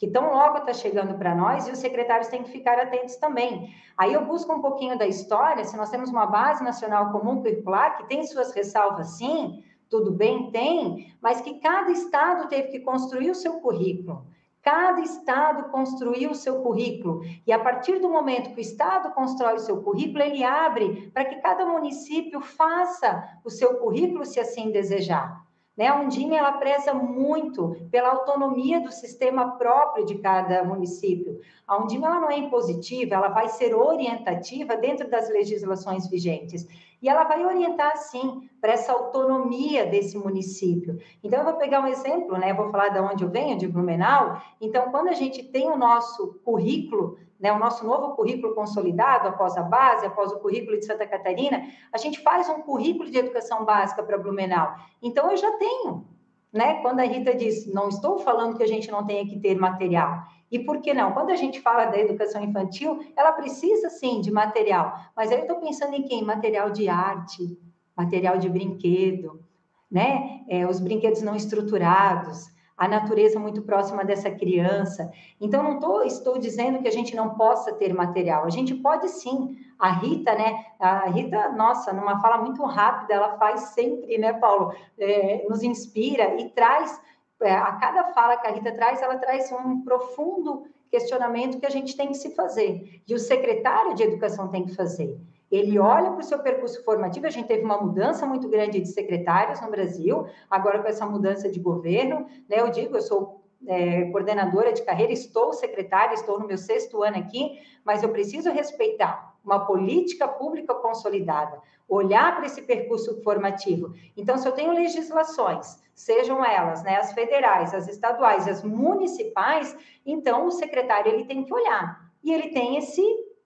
que tão logo está chegando para nós e os secretários têm que ficar atentos também. Aí eu busco um pouquinho da história, se nós temos uma base nacional comum curricular, que tem suas ressalvas sim, tudo bem, tem, mas que cada estado teve que construir o seu currículo. Cada estado construiu o seu currículo. E a partir do momento que o estado constrói o seu currículo, ele abre para que cada município faça o seu currículo, se assim desejar. Né? A Undime ela preza muito pela autonomia do sistema próprio de cada município. A Undime ela não é impositiva, ela vai ser orientativa dentro das legislações vigentes. E ela vai orientar, sim, para essa autonomia desse município. Então, eu vou pegar um exemplo, né? vou falar de onde eu venho, de Blumenau. Então, quando a gente tem o nosso currículo né, o nosso novo currículo consolidado, após a base, após o currículo de Santa Catarina, a gente faz um currículo de educação básica para Blumenau. Então, eu já tenho. Né? Quando a Rita diz, não estou falando que a gente não tenha que ter material. E por que não? Quando a gente fala da educação infantil, ela precisa sim de material, mas aí eu estou pensando em quem? Material de arte, material de brinquedo, né? É, os brinquedos não estruturados, a natureza muito próxima dessa criança. Então, não tô, estou dizendo que a gente não possa ter material. A gente pode sim. A Rita, né? A Rita, nossa, numa fala muito rápida, ela faz sempre, né, Paulo? É, nos inspira e traz, é, a cada fala que a Rita traz, ela traz um profundo questionamento que a gente tem que se fazer. E o secretário de educação tem que fazer ele olha para o seu percurso formativo. A gente teve uma mudança muito grande de secretários no Brasil, agora com essa mudança de governo, né? Eu digo, eu sou é, coordenadora de carreira, estou secretária, estou no meu sexto ano aqui, mas eu preciso respeitar uma política pública consolidada, olhar para esse percurso formativo. Então, se eu tenho legislações, sejam elas né, as federais, as estaduais, as municipais, então o secretário ele tem que olhar e ele tem esse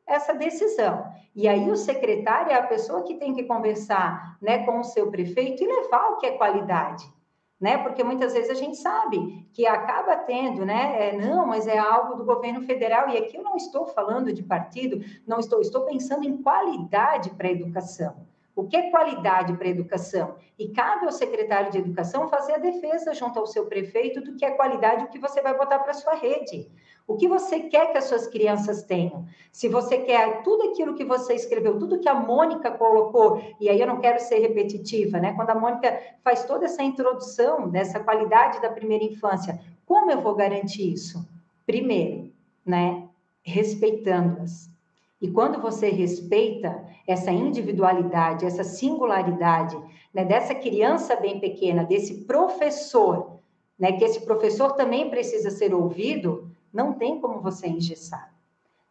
essa decisão. E aí o secretário é a pessoa que tem que conversar né, com o seu prefeito e levar o que é qualidade. Né? Porque muitas vezes a gente sabe que acaba tendo, né? É, não, mas é algo do governo federal, e aqui eu não estou falando de partido, não estou, estou pensando em qualidade para a educação. O que é qualidade para a educação? E cabe ao secretário de educação fazer a defesa junto ao seu prefeito do que é qualidade, o que você vai botar para a sua rede. O que você quer que as suas crianças tenham? Se você quer tudo aquilo que você escreveu, tudo que a Mônica colocou, e aí eu não quero ser repetitiva, né? Quando a Mônica faz toda essa introdução dessa qualidade da primeira infância, como eu vou garantir isso? Primeiro, né? Respeitando-as. E quando você respeita essa individualidade, essa singularidade, né, dessa criança bem pequena, desse professor, né, que esse professor também precisa ser ouvido, não tem como você engessar.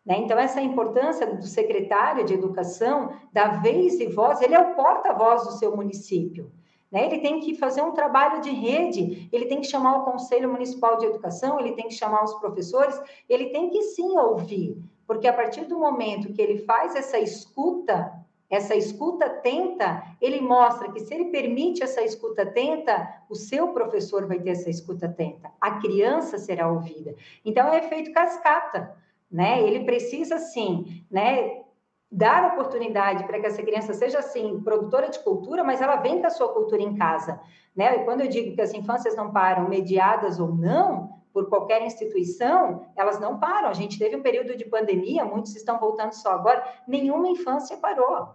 Né? Então, essa importância do secretário de educação, da vez e voz, ele é o porta-voz do seu município. Né? Ele tem que fazer um trabalho de rede, ele tem que chamar o Conselho Municipal de Educação, ele tem que chamar os professores, ele tem que sim ouvir, porque a partir do momento que ele faz essa escuta, essa escuta atenta, ele mostra que se ele permite essa escuta atenta, o seu professor vai ter essa escuta atenta, a criança será ouvida. Então é efeito cascata, né? Ele precisa sim, né, dar oportunidade para que essa criança seja assim produtora de cultura, mas ela vem com a sua cultura em casa, né? E quando eu digo que as infâncias não param, mediadas ou não, por qualquer instituição, elas não param. A gente teve um período de pandemia, muitos estão voltando só agora, nenhuma infância parou.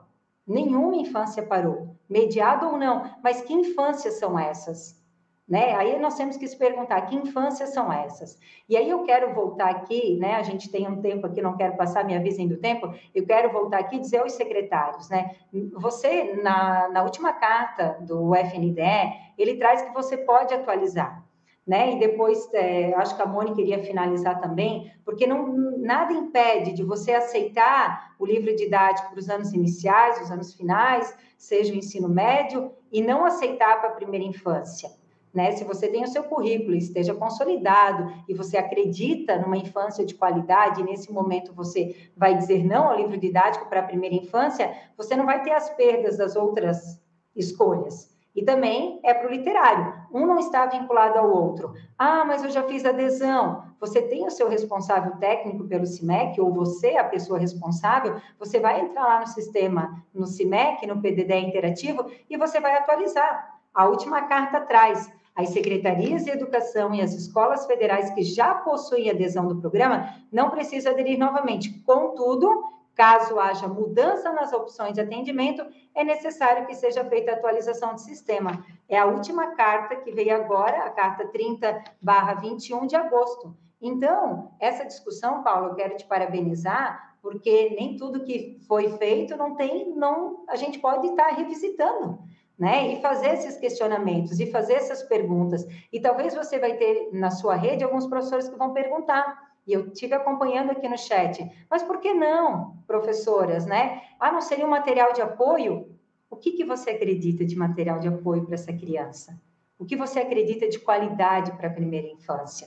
Nenhuma infância parou, mediado ou não. Mas que infâncias são essas? Né? Aí nós temos que se perguntar que infâncias são essas. E aí eu quero voltar aqui, né? A gente tem um tempo aqui, não quero passar minha visão do tempo. Eu quero voltar aqui e dizer aos secretários, né? Você na, na última carta do FNDE, ele traz que você pode atualizar né? E depois, é, acho que a Mônica queria finalizar também, porque não, nada impede de você aceitar o livro didático para os anos iniciais, os anos finais, seja o ensino médio, e não aceitar para a primeira infância. Né? Se você tem o seu currículo, esteja consolidado e você acredita numa infância de qualidade, e nesse momento você vai dizer não ao livro didático para a primeira infância, você não vai ter as perdas das outras escolhas. E também é para o literário. Um não está vinculado ao outro. Ah, mas eu já fiz adesão. Você tem o seu responsável técnico pelo CIMEC, ou você, a pessoa responsável, você vai entrar lá no sistema, no CIMEC, no PDD interativo, e você vai atualizar. A última carta traz as secretarias de educação e as escolas federais que já possuem adesão do programa não precisam aderir novamente. Contudo, Caso haja mudança nas opções de atendimento, é necessário que seja feita a atualização de sistema. É a última carta que veio agora, a carta 30/21 de agosto. Então, essa discussão, Paulo, eu quero te parabenizar, porque nem tudo que foi feito não tem, não, a gente pode estar revisitando. Né? E fazer esses questionamentos e fazer essas perguntas. E talvez você vai ter na sua rede alguns professores que vão perguntar: e eu tive acompanhando aqui no chat. Mas por que não, professoras, né? Ah, não seria um material de apoio? O que, que você acredita de material de apoio para essa criança? O que você acredita de qualidade para a primeira infância?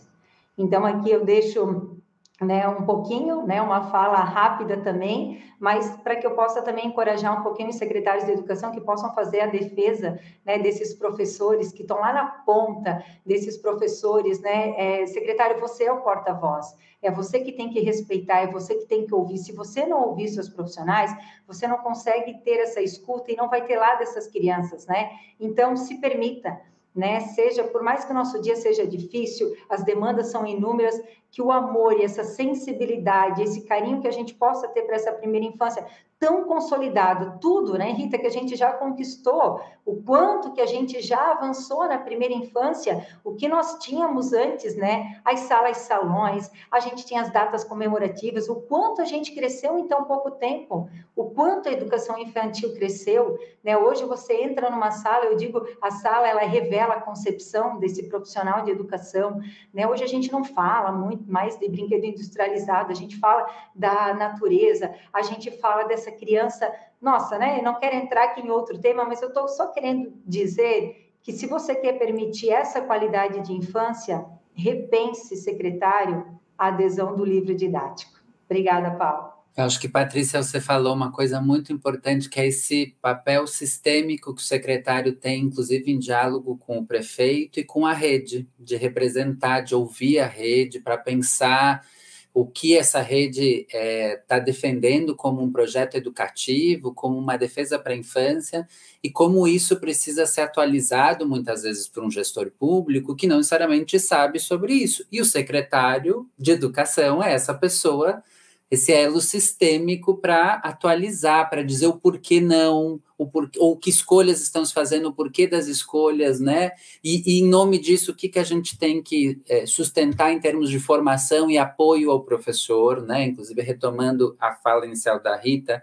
Então, aqui eu deixo né, um pouquinho, né, uma fala rápida também, mas para que eu possa também encorajar um pouquinho os secretários de educação que possam fazer a defesa, né, desses professores que estão lá na ponta, desses professores, né, é, secretário, você é o porta-voz, é você que tem que respeitar, é você que tem que ouvir. Se você não ouvir seus profissionais, você não consegue ter essa escuta e não vai ter lá dessas crianças, né? Então, se permita, né? Seja, por mais que o nosso dia seja difícil, as demandas são inúmeras, que o amor e essa sensibilidade, esse carinho que a gente possa ter para essa primeira infância, tão consolidado, tudo, né, Rita, que a gente já conquistou, o quanto que a gente já avançou na primeira infância, o que nós tínhamos antes, né, as salas, salões, a gente tinha as datas comemorativas, o quanto a gente cresceu em tão pouco tempo, o quanto a educação infantil cresceu, né, hoje você entra numa sala, eu digo, a sala, ela revela a concepção desse profissional de educação, né, hoje a gente não fala muito mais de brinquedo industrializado, a gente fala da natureza, a gente fala dessa criança. Nossa, né? Eu não quero entrar aqui em outro tema, mas eu estou só querendo dizer que se você quer permitir essa qualidade de infância, repense, secretário, a adesão do livro didático. Obrigada, Paulo. Eu acho que, Patrícia, você falou uma coisa muito importante, que é esse papel sistêmico que o secretário tem, inclusive em diálogo com o prefeito e com a rede, de representar, de ouvir a rede, para pensar o que essa rede está é, tá defendendo como um projeto educativo, como uma defesa para a infância, e como isso precisa ser atualizado muitas vezes por um gestor público que não necessariamente sabe sobre isso. E o secretário de educação é essa pessoa esse elo sistêmico para atualizar, para dizer o porquê não, o porquê, ou que escolhas estamos fazendo, o porquê das escolhas, né? E, e em nome disso, o que, que a gente tem que é, sustentar em termos de formação e apoio ao professor, né? Inclusive, retomando a fala inicial da Rita,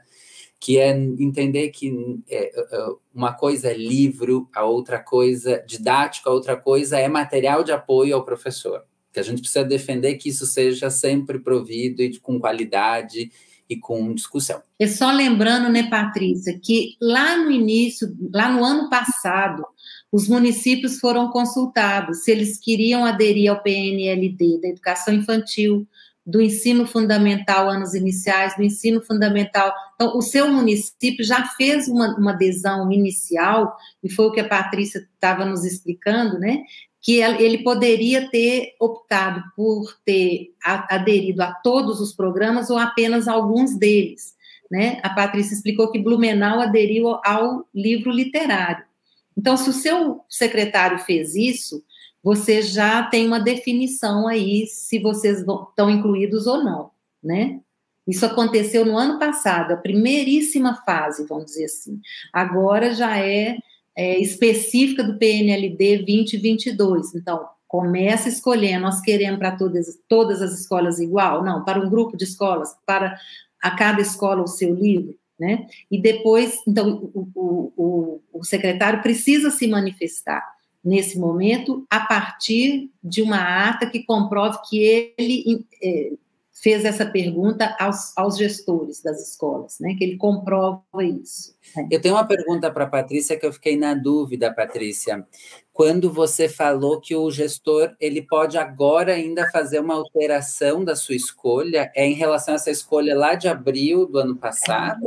que é entender que é, é, uma coisa é livro, a outra coisa didático, a outra coisa é material de apoio ao professor que a gente precisa defender que isso seja sempre provido e com qualidade e com discussão. E só lembrando, né, Patrícia, que lá no início, lá no ano passado, os municípios foram consultados se eles queriam aderir ao PNLD da educação infantil, do ensino fundamental, anos iniciais, do ensino fundamental. Então, o seu município já fez uma, uma adesão inicial, e foi o que a Patrícia estava nos explicando, né? Que ele poderia ter optado por ter aderido a todos os programas ou apenas alguns deles. Né? A Patrícia explicou que Blumenau aderiu ao livro literário. Então, se o seu secretário fez isso, você já tem uma definição aí se vocês estão incluídos ou não, né? Isso aconteceu no ano passado, a primeiríssima fase, vamos dizer assim. Agora já é é, específica do PNLD 2022. Então, começa escolhendo, nós queremos para todas, todas as escolas igual? Não, para um grupo de escolas, para a cada escola o seu livro, né? E depois, então, o, o, o, o secretário precisa se manifestar nesse momento a partir de uma ata que comprove que ele é, fez essa pergunta aos, aos gestores das escolas, né? Que ele comprova isso. Né? Eu tenho uma pergunta para a Patrícia que eu fiquei na dúvida, Patrícia. Quando você falou que o gestor ele pode agora ainda fazer uma alteração da sua escolha, é em relação a essa escolha lá de abril do ano passado?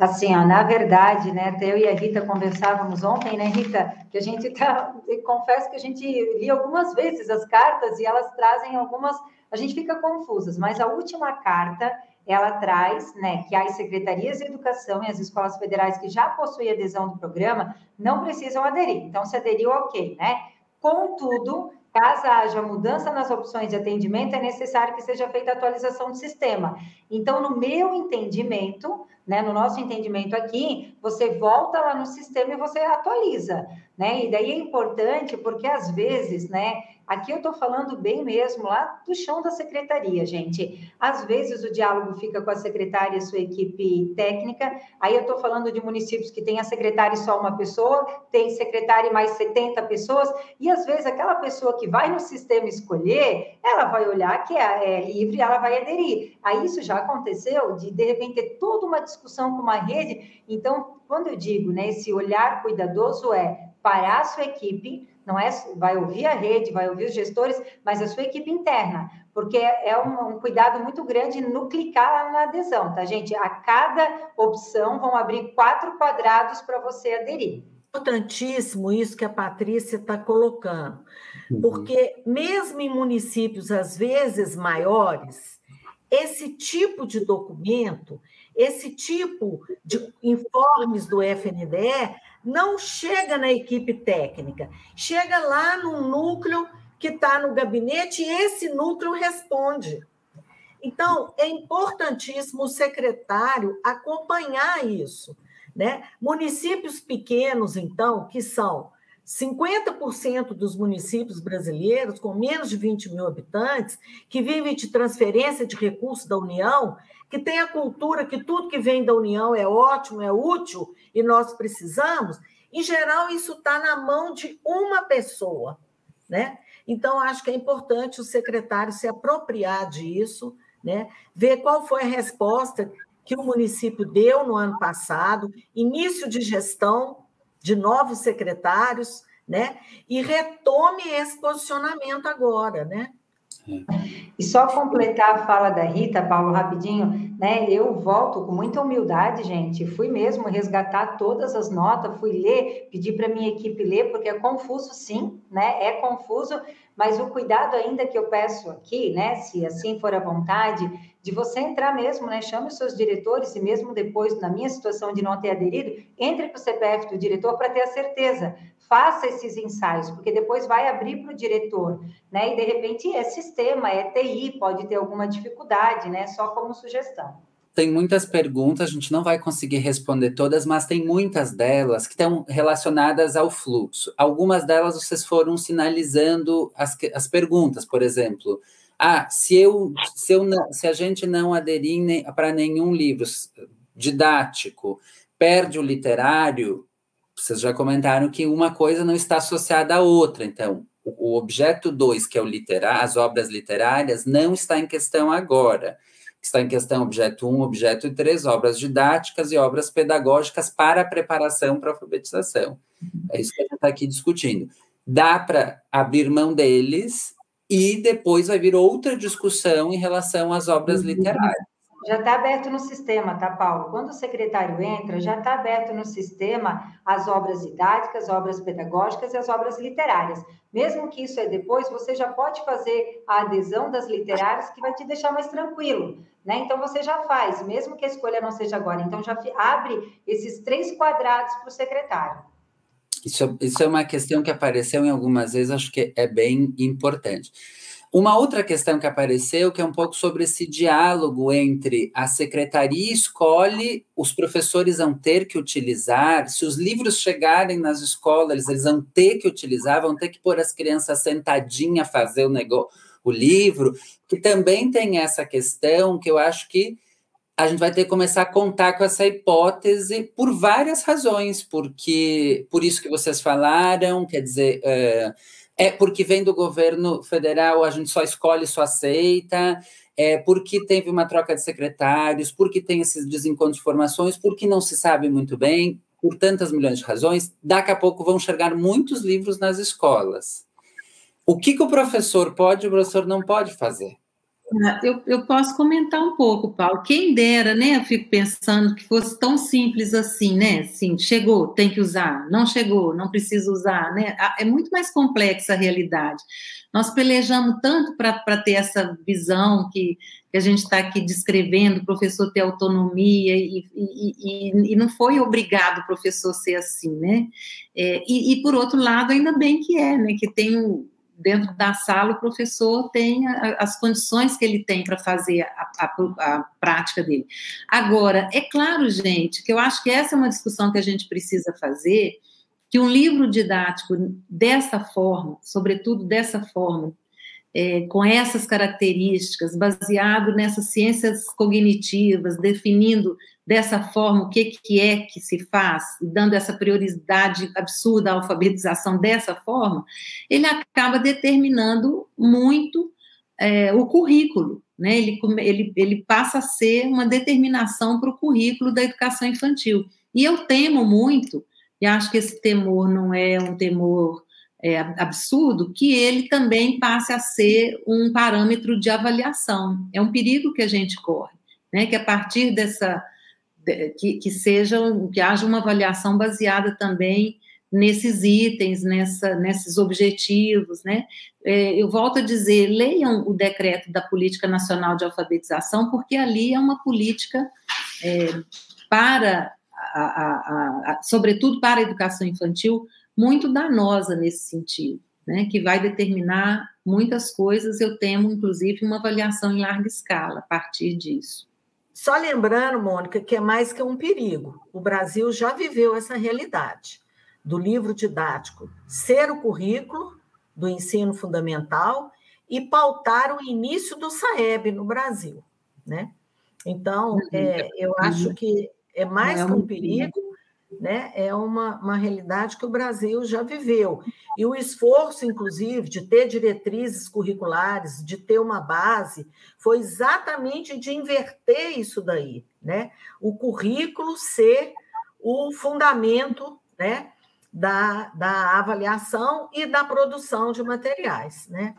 Assim, ó, na verdade, né, até eu e a Rita conversávamos ontem, né, Rita, que a gente tá, confesso que a gente li algumas vezes as cartas e elas trazem algumas a gente fica confusas, mas a última carta ela traz né, que as secretarias de educação e as escolas federais que já possuem adesão do programa não precisam aderir. Então, se aderiu, ok, né? Contudo, caso haja mudança nas opções de atendimento, é necessário que seja feita a atualização do sistema. Então, no meu entendimento, né, no nosso entendimento aqui, você volta lá no sistema e você atualiza, né? E daí é importante porque às vezes, né, Aqui eu estou falando bem mesmo lá do chão da secretaria, gente. Às vezes o diálogo fica com a secretária e sua equipe técnica. Aí eu estou falando de municípios que tem a secretária e só uma pessoa, tem secretária e mais 70 pessoas, e às vezes aquela pessoa que vai no sistema escolher, ela vai olhar que é, é livre ela vai aderir. Aí isso já aconteceu de de repente ter toda uma discussão com uma rede. Então, quando eu digo, né, esse olhar cuidadoso é parar a sua equipe, não é, vai ouvir a rede, vai ouvir os gestores, mas a sua equipe interna, porque é um, um cuidado muito grande no clicar na adesão, tá, gente? A cada opção vão abrir quatro quadrados para você aderir. Importantíssimo isso que a Patrícia está colocando, uhum. porque mesmo em municípios às vezes maiores, esse tipo de documento, esse tipo de informes do FNDE não chega na equipe técnica, chega lá no núcleo que está no gabinete e esse núcleo responde. Então, é importantíssimo o secretário acompanhar isso. Né? Municípios pequenos, então, que são 50% dos municípios brasileiros, com menos de 20 mil habitantes, que vivem de transferência de recursos da União, que tem a cultura que tudo que vem da União é ótimo, é útil e nós precisamos, em geral, isso está na mão de uma pessoa. Né? Então, acho que é importante o secretário se apropriar disso, né? ver qual foi a resposta que o município deu no ano passado, início de gestão de novos secretários, né? E retome esse posicionamento agora, né? E só completar a fala da Rita, Paulo, rapidinho, né? Eu volto com muita humildade, gente. Fui mesmo resgatar todas as notas, fui ler, pedi para minha equipe ler, porque é confuso, sim, né? É confuso, mas o cuidado ainda que eu peço aqui, né? Se assim for a vontade, de você entrar mesmo, né? Chame os seus diretores e mesmo depois, na minha situação de não ter aderido, entre com o CPF do diretor para ter a certeza. Faça esses ensaios, porque depois vai abrir para o diretor, né? E de repente é sistema, é TI, pode ter alguma dificuldade, né? Só como sugestão. Tem muitas perguntas, a gente não vai conseguir responder todas, mas tem muitas delas que estão relacionadas ao fluxo. Algumas delas vocês foram sinalizando as, as perguntas, por exemplo. Ah, se eu, se eu não, se a gente não aderir para nenhum livro didático, perde o literário, vocês já comentaram que uma coisa não está associada à outra. Então, o, objeto 2, que é o literário, as obras literárias, não está em questão agora. Está em questão objeto 1, um, objeto 3, obras didáticas e obras pedagógicas para a preparação para a alfabetização. É isso que a gente está aqui discutindo. Dá para abrir mão deles e depois vai vir outra discussão em relação às obras uhum. literárias. Já está aberto no sistema, tá, Paulo? Quando o secretário entra, já está aberto no sistema as obras didáticas, obras pedagógicas e as obras literárias. Mesmo que isso é depois, você já pode fazer a adesão das literárias, que vai te deixar mais tranquilo. Né? Então, você já faz, mesmo que a escolha não seja agora. Então, já abre esses três quadrados para o secretário. Isso, isso é uma questão que apareceu em algumas vezes, acho que é bem importante. Uma outra questão que apareceu, que é um pouco sobre esse diálogo entre a secretaria escolhe, os professores vão ter que utilizar, se os livros chegarem nas escolas, eles vão ter que utilizar, vão ter que pôr as crianças sentadinhas fazer o negócio, o livro, que também tem essa questão que eu acho que a gente vai ter que começar a contar com essa hipótese por várias razões, porque por isso que vocês falaram, quer dizer, é, é porque vem do governo federal, a gente só escolhe, só aceita, é porque teve uma troca de secretários, porque tem esses desencontros de informações, porque não se sabe muito bem, por tantas milhões de razões, daqui a pouco vão chegar muitos livros nas escolas. O que, que o professor pode e o professor não pode fazer? Ah, eu, eu posso comentar um pouco, Paulo. Quem dera, né? Eu fico pensando que fosse tão simples assim, né? Assim, chegou, tem que usar. Não chegou, não precisa usar, né? Ah, é muito mais complexa a realidade. Nós pelejamos tanto para ter essa visão que, que a gente está aqui descrevendo, o professor ter autonomia, e, e, e, e, não foi obrigado o professor ser assim, né? É, e, e, por outro lado, ainda bem que é, né? Que tem o dentro da sala o professor tem as condições que ele tem para fazer a, a, a, prática dele. Agora, é claro, gente, que eu acho que essa é uma discussão que a gente precisa fazer, que um livro didático dessa forma, sobretudo dessa forma, é, com essas características, baseado nessas ciências cognitivas, definindo dessa forma o que, que é que se faz, dando essa prioridade absurda à alfabetização dessa forma, ele acaba determinando muito é, o currículo. Né? Ele, ele, ele passa a ser uma determinação para o currículo da educação infantil. E eu temo muito, e acho que esse temor não é um temor é, absurdo que ele também passe a ser um parâmetro de avaliação. É um perigo que a gente corre, né? Que a partir dessa que, que seja que haja uma avaliação baseada também nesses itens, nessa, nesses objetivos, né? É, eu volto a dizer, leiam o decreto da Política Nacional de Alfabetização, porque ali é uma política é, para, a, a, a, sobretudo para a educação infantil, muito danosa nesse sentido, né, que vai determinar muitas coisas. Eu temo, inclusive, uma avaliação em larga escala a partir disso. Só lembrando, Mônica, que é mais que um perigo. O Brasil já viveu essa realidade do livro didático ser o currículo do ensino fundamental e pautar o início do SAEB no Brasil, né? Então, uhum. é, eu acho que é mais é que um perigo, né? É uma, uma realidade que o Brasil já viveu. E o esforço, inclusive, de ter diretrizes curriculares, de ter uma base, foi exatamente de inverter isso daí, né? O currículo ser o fundamento, né? Da, da avaliação e da produção de materiais, né?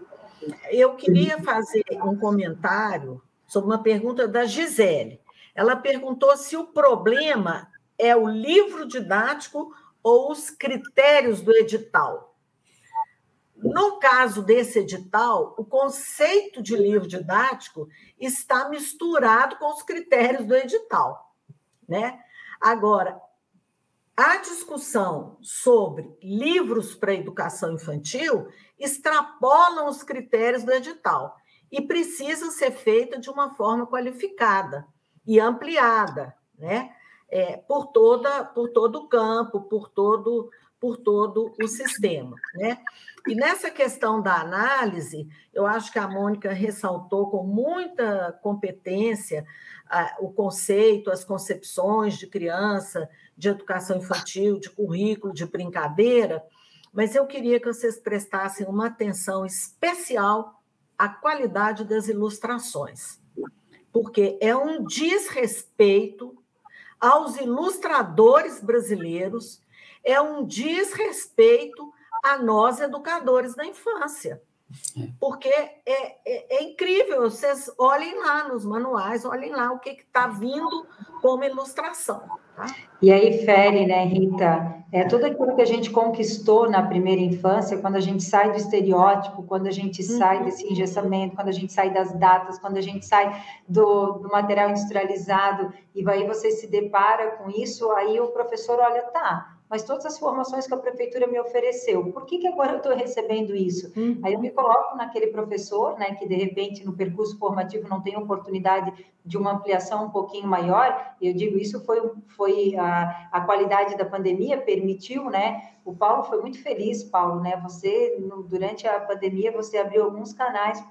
Eu queria fazer um comentário sobre uma pergunta da Gisele. Ela perguntou se o problema é o livro didático ou os critérios do edital. No caso desse edital, o conceito de livro didático está misturado com os critérios do edital, né? Agora, a discussão sobre livros para educação infantil extrapolam os critérios do edital e precisa ser feita de uma forma qualificada e ampliada, né? É, por, toda, por todo o campo, por todo, por todo o sistema. Né? E nessa questão da análise, eu acho que a Mônica ressaltou com muita competência ah, o conceito, as concepções de criança, de educação infantil, de currículo, de brincadeira, mas eu queria que vocês prestassem uma atenção especial à qualidade das ilustrações, porque é um desrespeito aos ilustradores brasileiros, é um desrespeito a nós, educadores da infância. É. Porque é, é, é, incrível, vocês olhem lá nos manuais, olhem lá o que está vindo como ilustração. Tá? E aí fere, né, Rita? É tudo aquilo que a gente conquistou na primeira infância, quando a gente sai do estereótipo, quando a gente uhum. sai desse engessamento, quando a gente sai das datas, quando a gente sai do, do material industrializado, e aí você se depara com isso, aí o professor olha, tá, mas todas as formações que a prefeitura me ofereceu, por que, que agora eu estou recebendo isso? Uhum. Aí eu me coloco naquele professor, né, que de repente no percurso formativo não tem oportunidade de uma ampliação um pouquinho maior, eu digo, isso foi, foi a, a qualidade da pandemia, permitiu, né, o Paulo foi muito feliz, Paulo, né? Você, durante a pandemia, você abriu alguns canais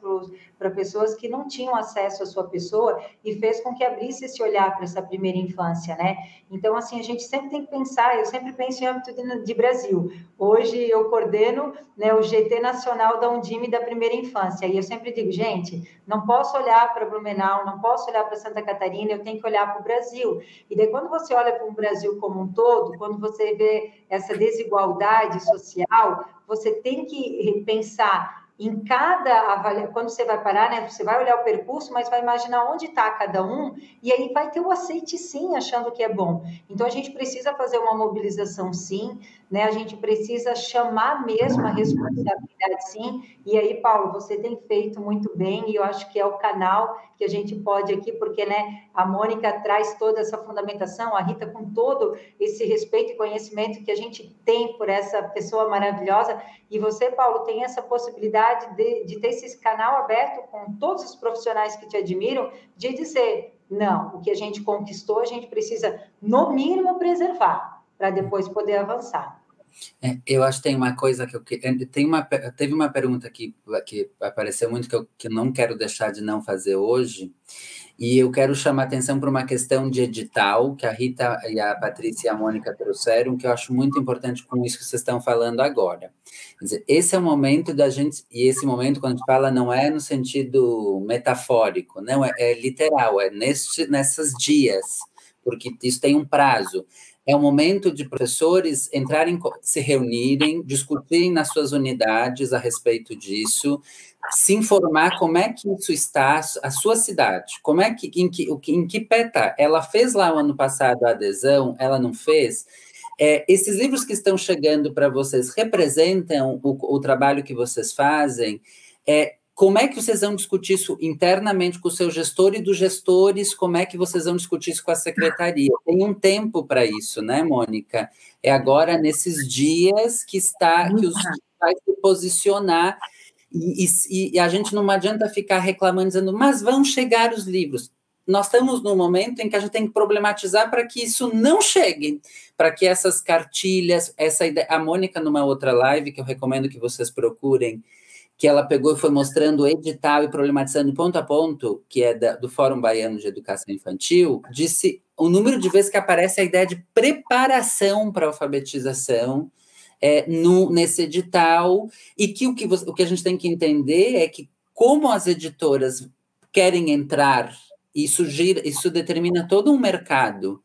para pessoas que não tinham acesso à sua pessoa e fez com que abrisse esse olhar para essa primeira infância, né? Então, assim, a gente sempre tem que pensar, eu sempre penso em âmbito de, de Brasil. Hoje eu coordeno né, o GT Nacional da Undime da Primeira Infância, e eu sempre digo, gente, não posso olhar para Blumenau, não posso olhar para Santa Catarina, eu tenho que olhar para o Brasil. E daí, quando você olha para o Brasil como um todo, quando você vê essa desigualdade social, você tem que pensar em cada avaliação, quando você vai parar, né, você vai olhar o percurso, mas vai imaginar onde está cada um, e aí vai ter o aceite sim, achando que é bom. Então a gente precisa fazer uma mobilização sim, né? A gente precisa chamar mesmo a responsabilidade sim. E aí, Paulo, você tem feito muito bem, e eu acho que é o canal que a gente pode aqui, porque né, a Mônica traz toda essa fundamentação, a Rita com todo esse respeito e conhecimento que a gente tem por essa pessoa maravilhosa, e você, Paulo, tem essa possibilidade de, de ter esse canal aberto com todos os profissionais que te admiram, de dizer, não, o que a gente conquistou, a gente precisa, no mínimo, preservar, para depois poder avançar. É, eu acho que tem uma coisa que eu tem uma teve uma pergunta aqui que apareceu muito que eu que não quero deixar de não fazer hoje e eu quero chamar atenção para uma questão de edital que a Rita e a Patrícia e a Mônica trouxeram que eu acho muito importante com isso que vocês estão falando agora. Dizer, esse é o momento da gente e esse momento quando a gente fala não é no sentido metafórico, não é, é literal, é neste nessas dias porque isso tem um prazo é o momento de professores entrarem, se reunirem, discutirem nas suas unidades a respeito disso, se informar como é que isso está, a sua cidade, como é que, em que, em que pé está. Ela fez lá o ano passado a adesão, ela não fez? É, esses livros que estão chegando para vocês representam o, o, trabalho que vocês fazem? É, como é que vocês vão discutir isso internamente com o seu gestor e dos gestores? Como é que vocês vão discutir isso com a secretaria? Tem um tempo para isso, né, Mônica? É agora nesses dias que está que os vai se posicionar e, e, e, a gente não adianta ficar reclamando dizendo, mas vão chegar os livros. Nós estamos num momento em que a gente tem que problematizar para que isso não chegue, para que essas cartilhas, essa ideia, a Mônica numa outra live que eu recomendo que vocês procurem, que ela pegou e foi mostrando o edital e problematizando ponto a ponto, que é da, do Fórum Baiano de Educação Infantil, disse o número de vezes que aparece a ideia de preparação para alfabetização é, no, nesse edital, e que o, que você, o que a gente tem que entender é que, como as editoras querem entrar, isso, gira, isso determina todo um mercado,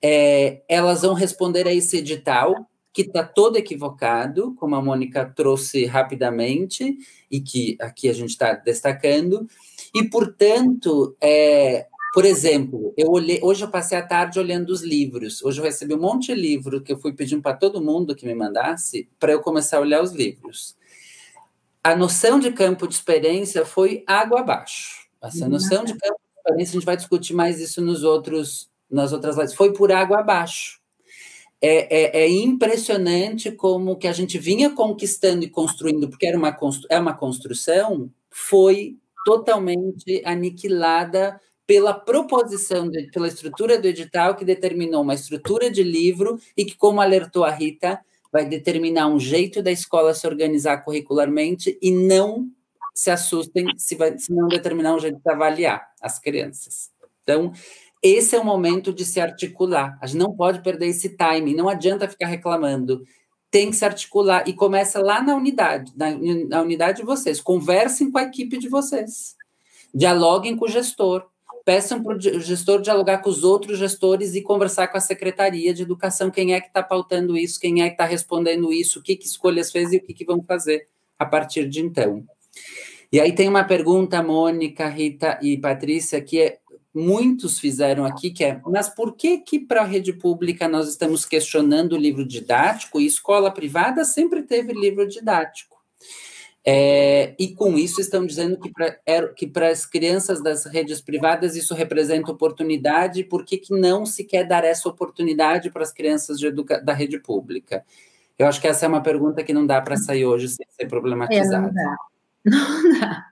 é, elas vão responder a esse edital, que está todo equivocado, como a Mônica trouxe rapidamente, e que aqui a gente está destacando, e, portanto, é, por exemplo, eu olhei, hoje eu passei a tarde olhando os livros, hoje eu recebi um monte de livro que eu fui pedindo para todo mundo que me mandasse, para eu começar a olhar os livros. A noção de campo de experiência foi água abaixo. Essa uhum. noção de campo de experiência, a gente vai discutir mais isso nos outros, nas outras lives, foi por água abaixo é, é, é, impressionante como que a gente vinha conquistando e construindo, porque era uma, é uma construção, foi totalmente aniquilada pela proposição, de, pela estrutura do edital, que determinou uma estrutura de livro e que, como alertou a Rita, vai determinar um jeito da escola se organizar curricularmente e não se assustem se, vai, se não determinar um jeito de avaliar as crianças. Então, esse é o momento de se articular. A gente não pode perder esse time, não adianta ficar reclamando. Tem que se articular e começa lá na unidade, na, na unidade de vocês. Conversem com a equipe de vocês. Dialoguem com o gestor. Peçam para o gestor dialogar com os outros gestores e conversar com a secretaria de educação. Quem é que está pautando isso? Quem é que está respondendo isso? O que, que escolhas fez e o que, que vão fazer a partir de então? E aí tem uma pergunta, Mônica, Rita e Patrícia, que é muitos fizeram aqui, que é, mas por que que para a rede pública nós estamos questionando o livro didático e escola privada sempre teve livro didático? É, e com isso estão dizendo que para que as crianças das redes privadas isso representa oportunidade, por que, que não se quer dar essa oportunidade para as crianças da rede pública? Eu acho que essa é uma pergunta que não dá para sair hoje sem ser problematizada. É, não dá. Não dá.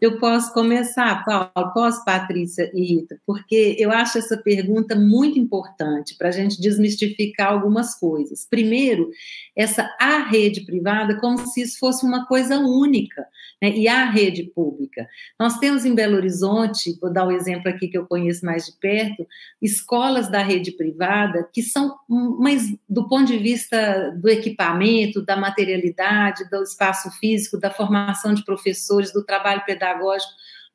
Eu posso começar, Paulo? Posso, Patrícia e Rita? Porque eu acho essa pergunta muito importante para a gente desmistificar algumas coisas. Primeiro, essa a rede privada como se isso fosse uma coisa única, né? e a rede pública. Nós temos em Belo Horizonte, vou dar o um exemplo aqui que eu conheço mais de perto, escolas da rede privada que são, mas do ponto de vista do equipamento, da materialidade, do espaço físico, da formação de professores, do trabalho pedagógico,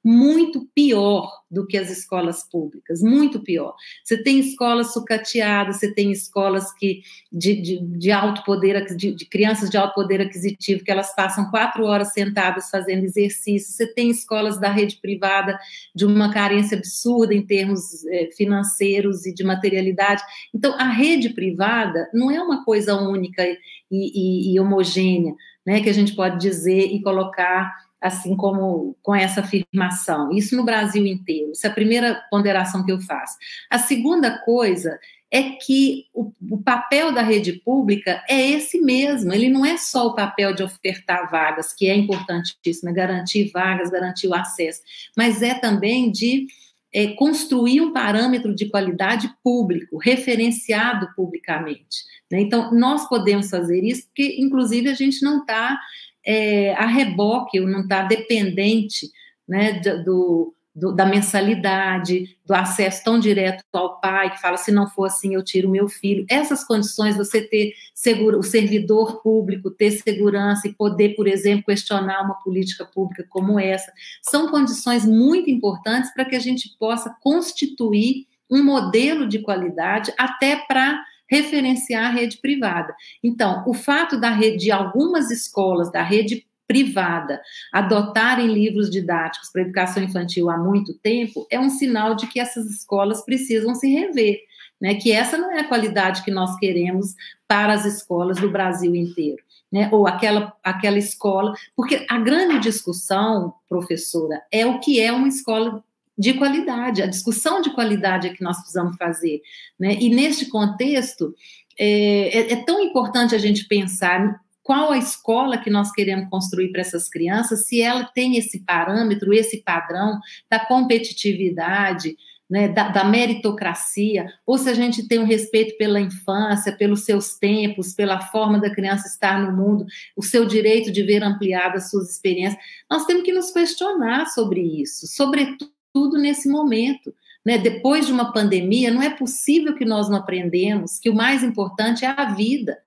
muito pior do que as escolas públicas, muito pior. Você tem escolas sucateadas, você tem escolas que de, de, de alto poder, de, de, crianças de alto poder aquisitivo, que elas passam quatro horas sentadas fazendo exercício, você tem escolas da rede privada de uma carência absurda em termos é, financeiros e de materialidade. Então, a rede privada não é uma coisa única e, e, e homogênea, né, que a gente pode dizer e colocar assim como com essa afirmação. Isso no Brasil inteiro. Isso é a primeira ponderação que eu faço. A segunda coisa é que o, o, papel da rede pública é esse mesmo. Ele não é só o papel de ofertar vagas, que é importantíssimo, é garantir vagas, garantir o acesso, mas é também de é, construir um parâmetro de qualidade público, referenciado publicamente. Né? Então, nós podemos fazer isso, porque, inclusive, a gente não está é, a reboque, não está dependente né, do, do, da mensalidade, do acesso tão direto ao pai, que fala, se não for assim, eu tiro meu filho. Essas condições, você ter seguro, o servidor público, ter segurança e poder, por exemplo, questionar uma política pública como essa, são condições muito importantes para que a gente possa constituir um modelo de qualidade até para referenciar a rede privada. Então, o fato da rede, de algumas escolas da rede privada adotarem livros didáticos para educação infantil há muito tempo é um sinal de que essas escolas precisam se rever, né? Que essa não é a qualidade que nós queremos para as escolas do Brasil inteiro. Né, ou aquela, aquela escola, porque a grande discussão, professora, é o que é uma escola de qualidade, a discussão de qualidade é que nós precisamos fazer. Né? E neste contexto, é, é, é tão importante a gente pensar qual a escola que nós queremos construir para essas crianças, se ela tem esse parâmetro, esse padrão da competitividade, né, da, da, meritocracia, ou se a gente tem um respeito pela infância, pelos seus tempos, pela forma da criança estar no mundo, o seu direito de ver ampliadas suas experiências. Nós temos que nos questionar sobre isso, sobretudo tudo nesse momento. Né? Depois de uma pandemia, não é possível que nós não aprendemos que o mais importante é a vida,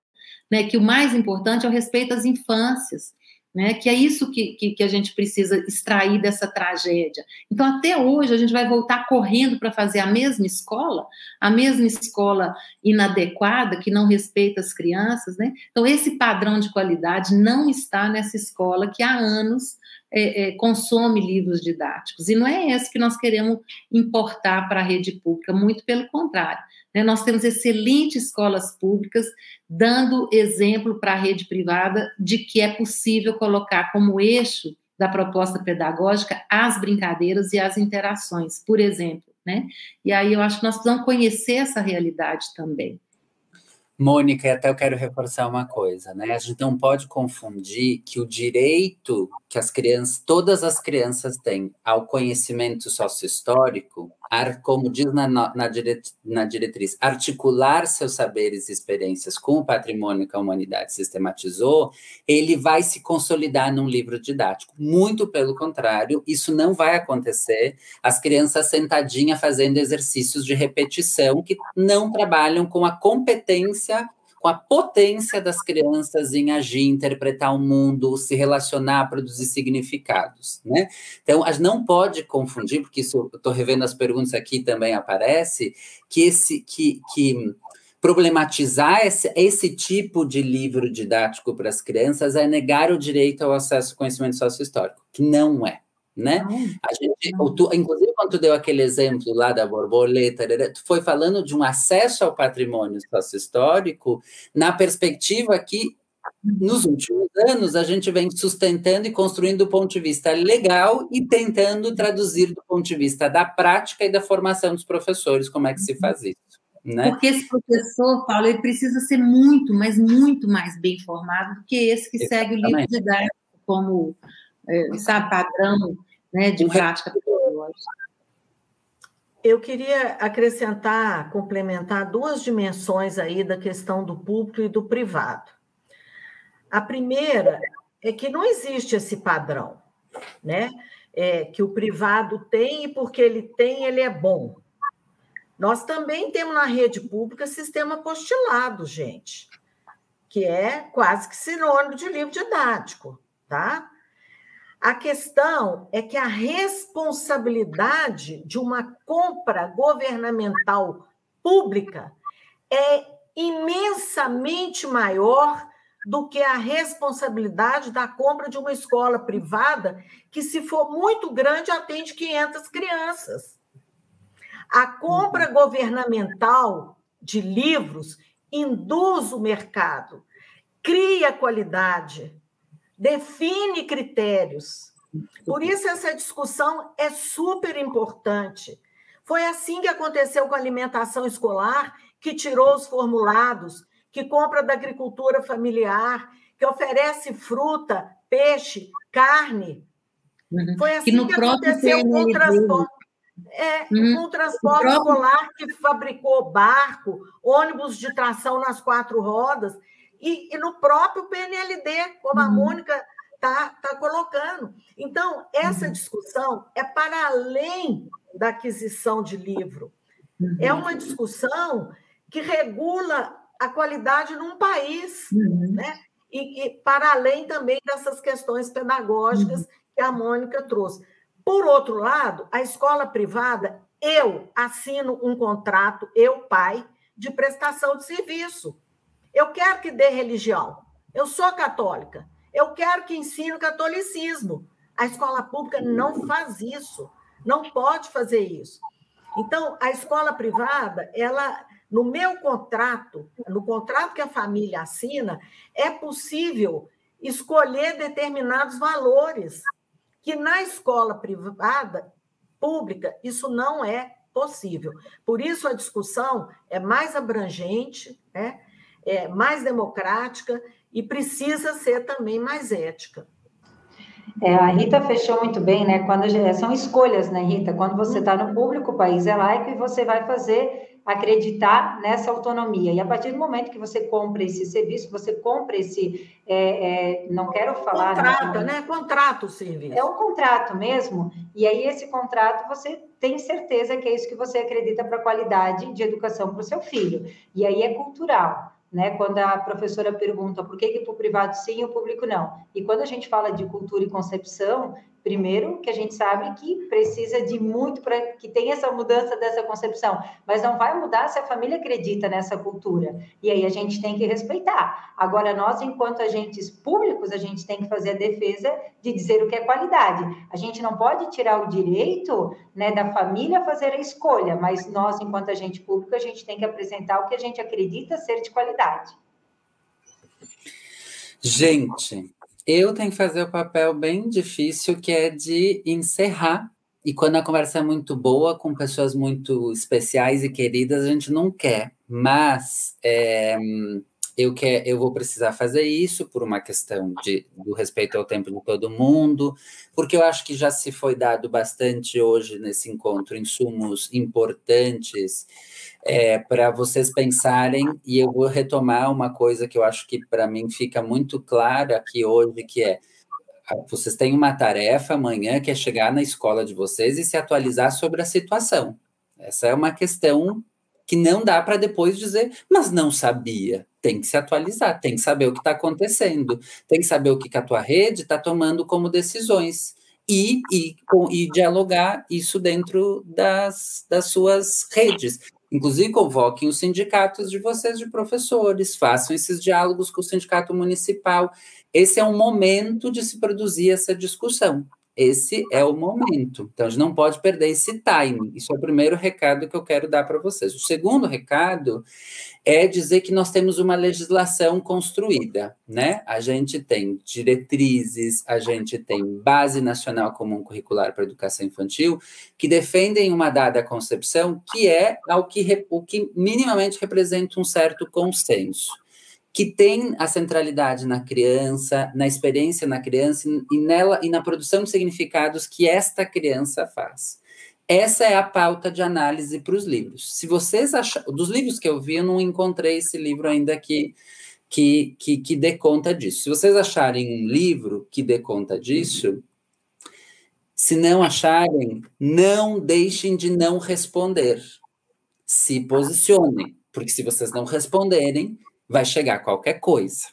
né? que o mais importante é o respeito às infâncias, né? que é isso que, que, que a gente precisa extrair dessa tragédia. Então, até hoje, a gente vai voltar correndo para fazer a mesma escola, a mesma escola inadequada, que não respeita as crianças. Né? Então, esse padrão de qualidade não está nessa escola que há anos é, é, consome livros didáticos. E não é esse que nós queremos importar para a rede pública, muito pelo contrário. Né? Nós temos excelentes escolas públicas dando exemplo para a rede privada de que é possível colocar como eixo da proposta pedagógica as brincadeiras e as interações, por exemplo. Né? E aí eu acho que nós precisamos conhecer essa realidade também. Mônica, até eu quero reforçar uma coisa, né? A gente não pode confundir que o direito que as crianças, todas as crianças têm ao conhecimento sociohistórico, como diz na, na, diret, na diretriz, articular seus saberes e experiências com o patrimônio que a humanidade sistematizou, ele vai se consolidar num livro didático. Muito pelo contrário, isso não vai acontecer. As crianças sentadinhas fazendo exercícios de repetição que não trabalham com a competência com a potência das crianças em agir, interpretar o mundo, se relacionar, produzir significados, né? Então, a gente não pode confundir, porque isso eu estou revendo as perguntas aqui também aparece, que esse que, que problematizar esse, esse tipo de livro didático para as crianças é negar o direito ao acesso ao conhecimento sociohistórico, que não é né? A gente, tu, inclusive, tu deu aquele exemplo lá da borboleta, tu foi falando de um acesso ao patrimônio sócio-histórico na perspectiva que, nos últimos anos, a gente vem sustentando e construindo do ponto de vista legal e tentando traduzir do ponto de vista da prática e da formação dos professores, como é que se faz isso. Né? Porque esse professor, Paulo, ele precisa ser muito, mas muito mais bem formado do que esse que Exatamente. segue o livro didático como é, sabe, padrão né, de prática pedagógica. Eu queria acrescentar, complementar duas dimensões aí da questão do público e do privado. A primeira é que não existe esse padrão, né? É, que o privado tem e porque ele tem, ele é bom. Nós também temos na rede pública sistema postilado, gente, que é quase que sinônimo de livro didático, tá? A questão é que a responsabilidade de uma compra governamental pública é imensamente maior do que a responsabilidade da compra de uma escola privada, que, se for muito grande, atende 500 crianças. A compra uhum. governamental de livros induz o mercado, cria qualidade, define critérios. Por isso, essa discussão é super importante. Foi assim que aconteceu com a alimentação escolar, que tirou os formulados, que compra da agricultura familiar, que oferece fruta, peixe, carne. Uhum. Foi assim que, que aconteceu com o transporte. É, uhum. com o transporte próprio... escolar que fabricou barco, ônibus de tração nas quatro rodas, e, e no próprio PNLD, como a uhum. Mônica está tá colocando. Então, essa uhum. discussão é para além da aquisição de livro. Uhum. É uma discussão que regula a qualidade num país, uhum. né? E, e, para além também dessas questões pedagógicas uhum. que a Mônica trouxe. Por outro lado, a escola privada eu assino um contrato, eu, pai, de prestação de serviço. Eu quero que dê religião. Eu sou católica. Eu quero que ensine o catolicismo. A escola pública não faz isso. Não pode fazer isso. Então, a escola privada, ela, no meu contrato, no contrato que a família assina, é possível escolher determinados valores que na escola privada, pública, isso não é possível. Por isso a discussão é mais abrangente, né? É mais democrática e precisa ser também mais ética. É, a Rita fechou muito bem, né? Quando são escolhas, né, Rita? Quando você está no público, o país é laico e você vai fazer acreditar nessa autonomia. E a partir do momento que você compra esse serviço, você compra esse, é, é, não quero falar... Contrato, né? né? Contrato o serviço. É um contrato mesmo, e aí esse contrato você tem certeza que é isso que você acredita para a qualidade de educação para o seu filho. E aí é cultural né? Quando a professora pergunta por que, que o privado sim e o público não. E quando a gente fala de cultura e concepção, Primeiro, que a gente sabe que precisa de muito para que tenha essa mudança dessa concepção, mas não vai mudar se a família acredita nessa cultura. E aí a gente tem que respeitar. Agora, nós, enquanto agentes públicos, a gente tem que fazer a defesa de dizer o que é qualidade. A gente não pode tirar o direito né, da família fazer a escolha, mas nós, enquanto agente público, a gente tem que apresentar o que a gente acredita ser de qualidade. Gente, eu tenho que fazer o papel bem difícil, que é de encerrar. E quando a conversa é muito boa, com pessoas muito especiais e queridas, a gente não quer. Mas é, eu, quer, eu vou precisar fazer isso por uma questão de, do respeito ao tempo de todo mundo, porque eu acho que já se foi dado bastante hoje nesse encontro insumos importantes é, para vocês pensarem, e eu vou retomar uma coisa que eu acho que para mim fica muito clara aqui hoje, que é vocês têm uma tarefa amanhã que é chegar na escola de vocês e se atualizar sobre a situação. Essa é uma questão que não dá para depois dizer, mas não sabia. Tem que se atualizar, tem que saber o que está acontecendo, tem que saber o que, que a tua rede está tomando como decisões. E, e, com, e dialogar isso dentro das, das suas redes. Inclusive, convoquem os sindicatos de vocês de professores, façam esses diálogos com o sindicato municipal. Esse é um momento de se produzir essa discussão. Esse é o momento. Então, a gente não pode perder esse time. Isso é o primeiro recado que eu quero dar para vocês. O segundo recado é dizer que nós temos uma legislação construída, né? A gente tem diretrizes, a gente tem Base Nacional Comum Curricular para Educação Infantil, que defendem uma dada concepção que é ao que, o que minimamente representa um certo consenso que tem a centralidade na criança, na experiência na criança e nela e na produção de significados que esta criança faz. Essa é a pauta de análise para os livros. Se vocês acham, dos livros que eu vi, eu não encontrei esse livro ainda que que, que, que dê conta disso. Se vocês acharem um livro que dê conta disso, se não acharem, não deixem de não responder. Se posicionem, porque se vocês não responderem, vai chegar qualquer coisa,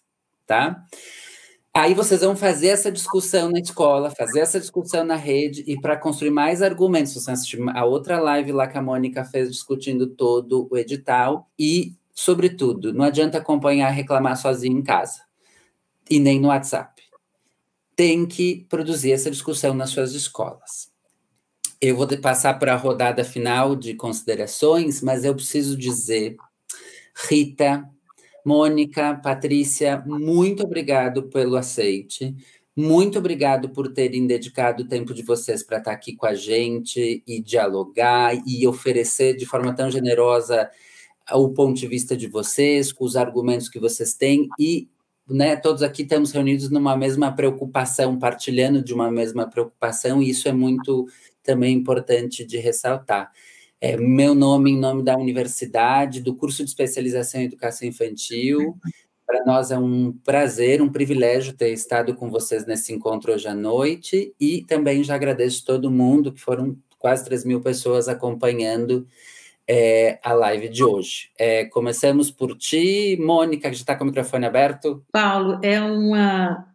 tá? Aí vocês vão fazer essa discussão na escola, fazer essa discussão na rede, e para construir mais argumentos, você assistir a outra live lá que a Mônica fez discutindo todo o edital, e, sobretudo, não adianta acompanhar reclamar sozinho em casa, e nem no WhatsApp. Tem que produzir essa discussão nas suas escolas. Eu vou passar para a rodada final de considerações, mas eu preciso dizer, Rita, Mônica, Patrícia, muito obrigado pelo aceite. Muito obrigado por terem dedicado o tempo de vocês para estar aqui com a gente e dialogar e oferecer de forma tão generosa o ponto de vista de vocês, com os argumentos que vocês têm e né, todos aqui estamos reunidos numa mesma preocupação, partilhando de uma mesma preocupação, e isso é muito também importante de ressaltar é, meu nome em nome da universidade, do curso de especialização em educação infantil. Para nós é um prazer, um privilégio ter estado com vocês nesse encontro hoje à noite e também já agradeço todo mundo, que foram quase 3 mil pessoas acompanhando é, a live de hoje. É, começamos por ti, Mônica, que já está com o microfone aberto. Paulo, é uma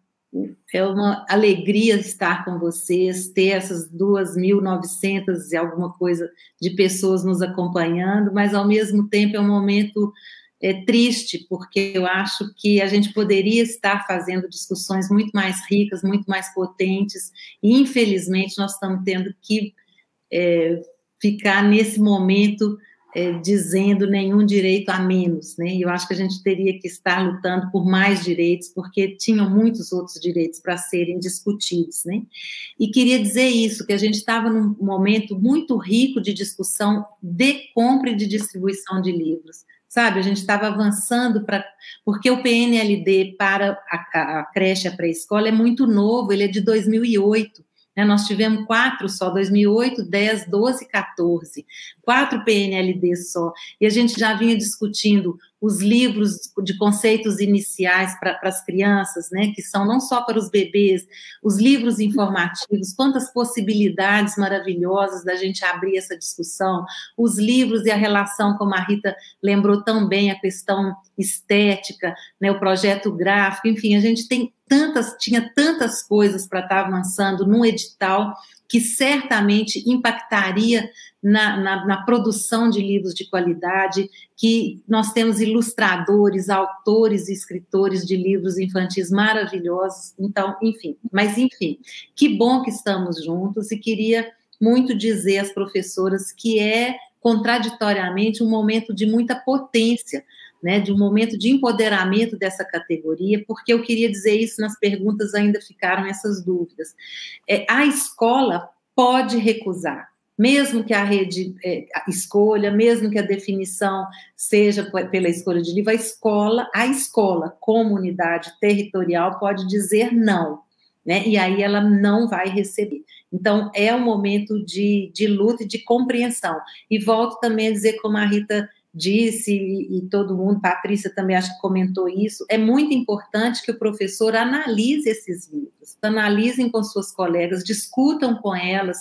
é uma alegria estar com vocês, ter essas 2.900 e alguma coisa de pessoas nos acompanhando, mas ao mesmo tempo é um momento é, triste, porque eu acho que a gente poderia estar fazendo discussões muito mais ricas, muito mais potentes, e infelizmente nós estamos tendo que é, ficar nesse momento é, dizendo nenhum direito a menos, né? E eu acho que a gente teria que estar lutando por mais direitos, porque tinham muitos outros direitos para serem discutidos, né? E queria dizer isso, que a gente estava num momento muito rico de discussão de compra e de distribuição de livros sabe? A gente estava avançando para. Porque o PNLD para a, a, a creche, a pré-escola, é muito novo, ele é de 2008. Né? Nós tivemos quatro só, 2008, 10, 12, 14. Quatro PNLD só. E a gente já vinha discutindo os livros de conceitos iniciais para as crianças, né, que são não só para os bebês, os livros informativos, quantas possibilidades maravilhosas da gente abrir essa discussão, os livros e a relação, como a Rita lembrou tão bem, a questão estética, né, o projeto gráfico, enfim, a gente tem tantas, tinha tantas coisas para estar tá avançando num edital que certamente impactaria na, na, na, produção de livros de qualidade, que nós temos ilustradores, autores e escritores de livros infantis maravilhosos. Então, enfim, mas enfim, que bom que estamos juntos e queria muito dizer às professoras que é contraditoriamente um momento de muita potência, né, de um momento de empoderamento dessa categoria, porque eu queria dizer isso nas perguntas, ainda ficaram essas dúvidas. É, a escola pode recusar, mesmo que a rede é, escolha, mesmo que a definição seja pela escolha de livro, a escola, a escola, comunidade territorial, pode dizer não, né? E aí ela não vai receber. Então, é um momento de, de luta e de compreensão. E volto também a dizer, como a Rita disse, e, e, todo mundo, Patrícia também acho que comentou isso, é muito importante que o professor analise esses livros, analisem com suas colegas, discutam com elas,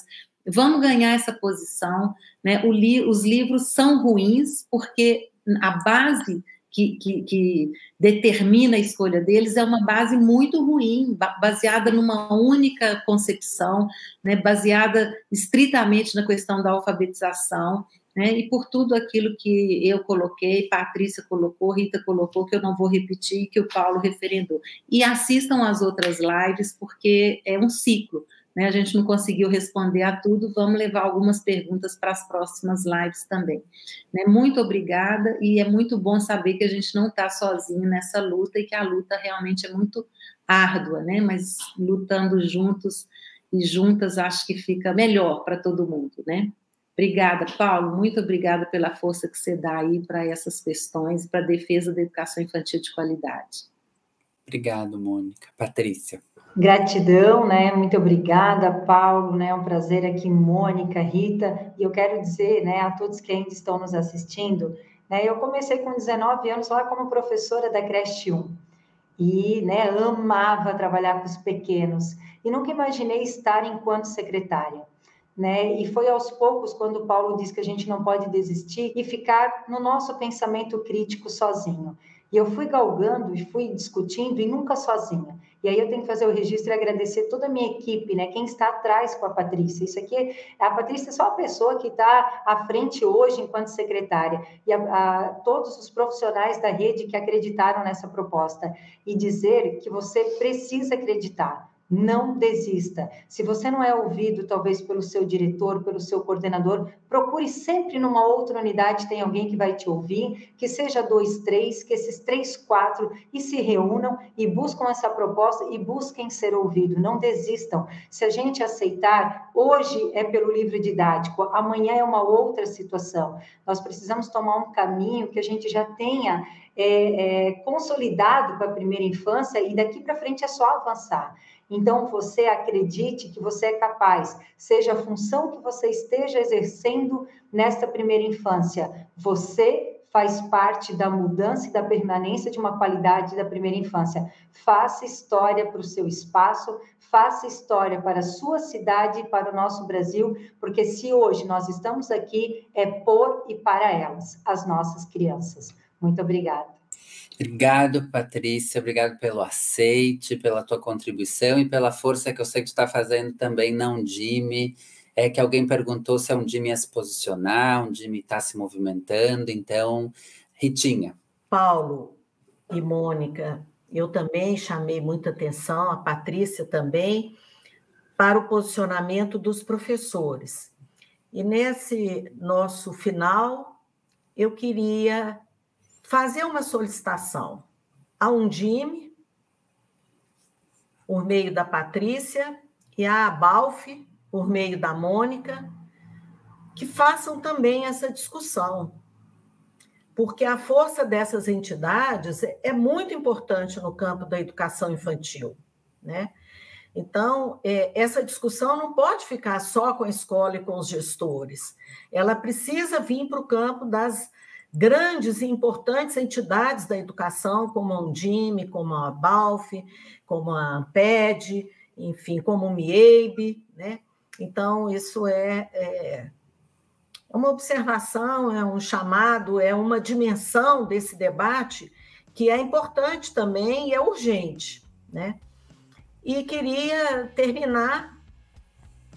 vamos ganhar essa posição, né? Li, os livros são ruins porque a base que, que, que, determina a escolha deles é uma base muito ruim, baseada numa única concepção, né, baseada estritamente na questão da alfabetização, né, e por tudo aquilo que eu coloquei, Patrícia colocou, Rita colocou, que eu não vou repetir, que o Paulo referendou. E assistam às outras lives, porque é um ciclo. Né? A gente não conseguiu responder a tudo, vamos levar algumas perguntas para as próximas lives também. Né? Muito obrigada, e é muito bom saber que a gente não está sozinho nessa luta e que a luta realmente é muito árdua, né? mas lutando juntos e juntas acho que fica melhor para todo mundo, né? Obrigada, Paulo, muito obrigada pela força que você dá aí para essas questões, para a defesa da educação infantil de qualidade. Obrigado, Mônica. Patrícia. Gratidão, né? Muito obrigada, Paulo, né? É um prazer aqui, Mônica, Rita. E eu quero dizer, né, a todos que ainda estão nos assistindo, né? Eu comecei com 19 anos lá como professora da creche 1 e, né, amava trabalhar com os pequenos e nunca imaginei estar enquanto secretária né? E foi aos poucos quando Paulo diz que a gente não pode desistir e ficar no nosso pensamento crítico sozinho. E eu fui galgando e fui discutindo e nunca sozinha. E aí eu tenho que fazer o registro e agradecer toda a minha equipe, né? Quem está atrás com a Patrícia. Isso aqui, a Patrícia é só a pessoa que está à frente hoje enquanto secretária. E a, a, todos os profissionais da rede que acreditaram nessa proposta. E dizer que você precisa acreditar não desista. Se você não é ouvido, talvez pelo seu diretor, pelo seu coordenador, procure sempre numa outra unidade, tem alguém que vai te ouvir, que seja dois, três, que esses três, quatro, e se reúnam e buscam essa proposta e busquem ser ouvido. Não desistam. Se a gente aceitar, hoje é pelo livro didático, amanhã é uma outra situação. Nós precisamos tomar um caminho que a gente já tenha é, é, consolidado com a primeira infância e daqui para frente é só avançar. Então, você acredite que você é capaz, seja a função que você esteja exercendo nesta primeira infância, você faz parte da mudança e da permanência de uma qualidade da primeira infância. Faça história para o seu espaço, faça história para a sua cidade e para o nosso Brasil, porque se hoje nós estamos aqui, é por e para elas, as nossas crianças. Muito obrigada. Obrigado, Patrícia. Obrigado pelo aceite, pela tua contribuição e pela força que eu sei que tu está fazendo também na Undime. É que alguém perguntou se a Undime ia se posicionar, a Undime está se movimentando. Então, Ritinha. Paulo e Mônica, eu também chamei muita atenção, a Patrícia também, para o posicionamento dos professores. E nesse nosso final, eu queria fazer uma solicitação a Undime, por meio da Patrícia, e a Abalf, por meio da Mônica, que façam também essa discussão. Porque a força dessas entidades é muito importante no campo da educação infantil, né? Então, é, essa discussão não pode ficar só com a escola e com os gestores. Ela precisa vir para o campo das grandes e importantes entidades da educação, como a Undime, como a BALF, como a AMPED, enfim, como o MIEB, né? Então, isso é, é uma observação, é um chamado, é uma dimensão desse debate que é importante também e é urgente, né? E queria terminar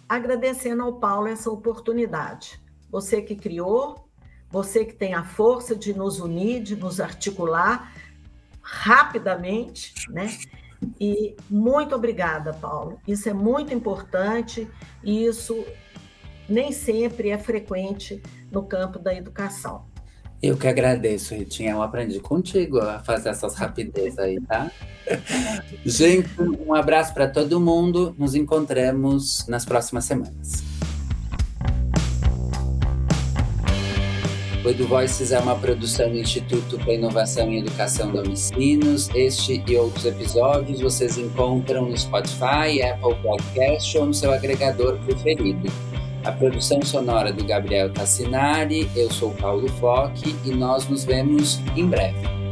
agradecendo ao Paulo essa oportunidade. Você que criou, você que tem a força de nos unir, de nos articular rapidamente, né? E muito obrigada, Paulo. Isso é muito importante e isso nem sempre é frequente no campo da educação. Eu que agradeço, Ritinha. Eu aprendi contigo a fazer essas rapidez aí, tá? Gente, um abraço para todo mundo. Nos encontramos nas próximas semanas. O EduVoices é uma produção do Instituto para Inovação e Educação da. Este e outros episódios vocês encontram no Spotify, Apple Podcast ou no seu agregador preferido. A produção sonora do Gabriel Tassinari, eu sou Paulo Foque e nós nos vemos em breve.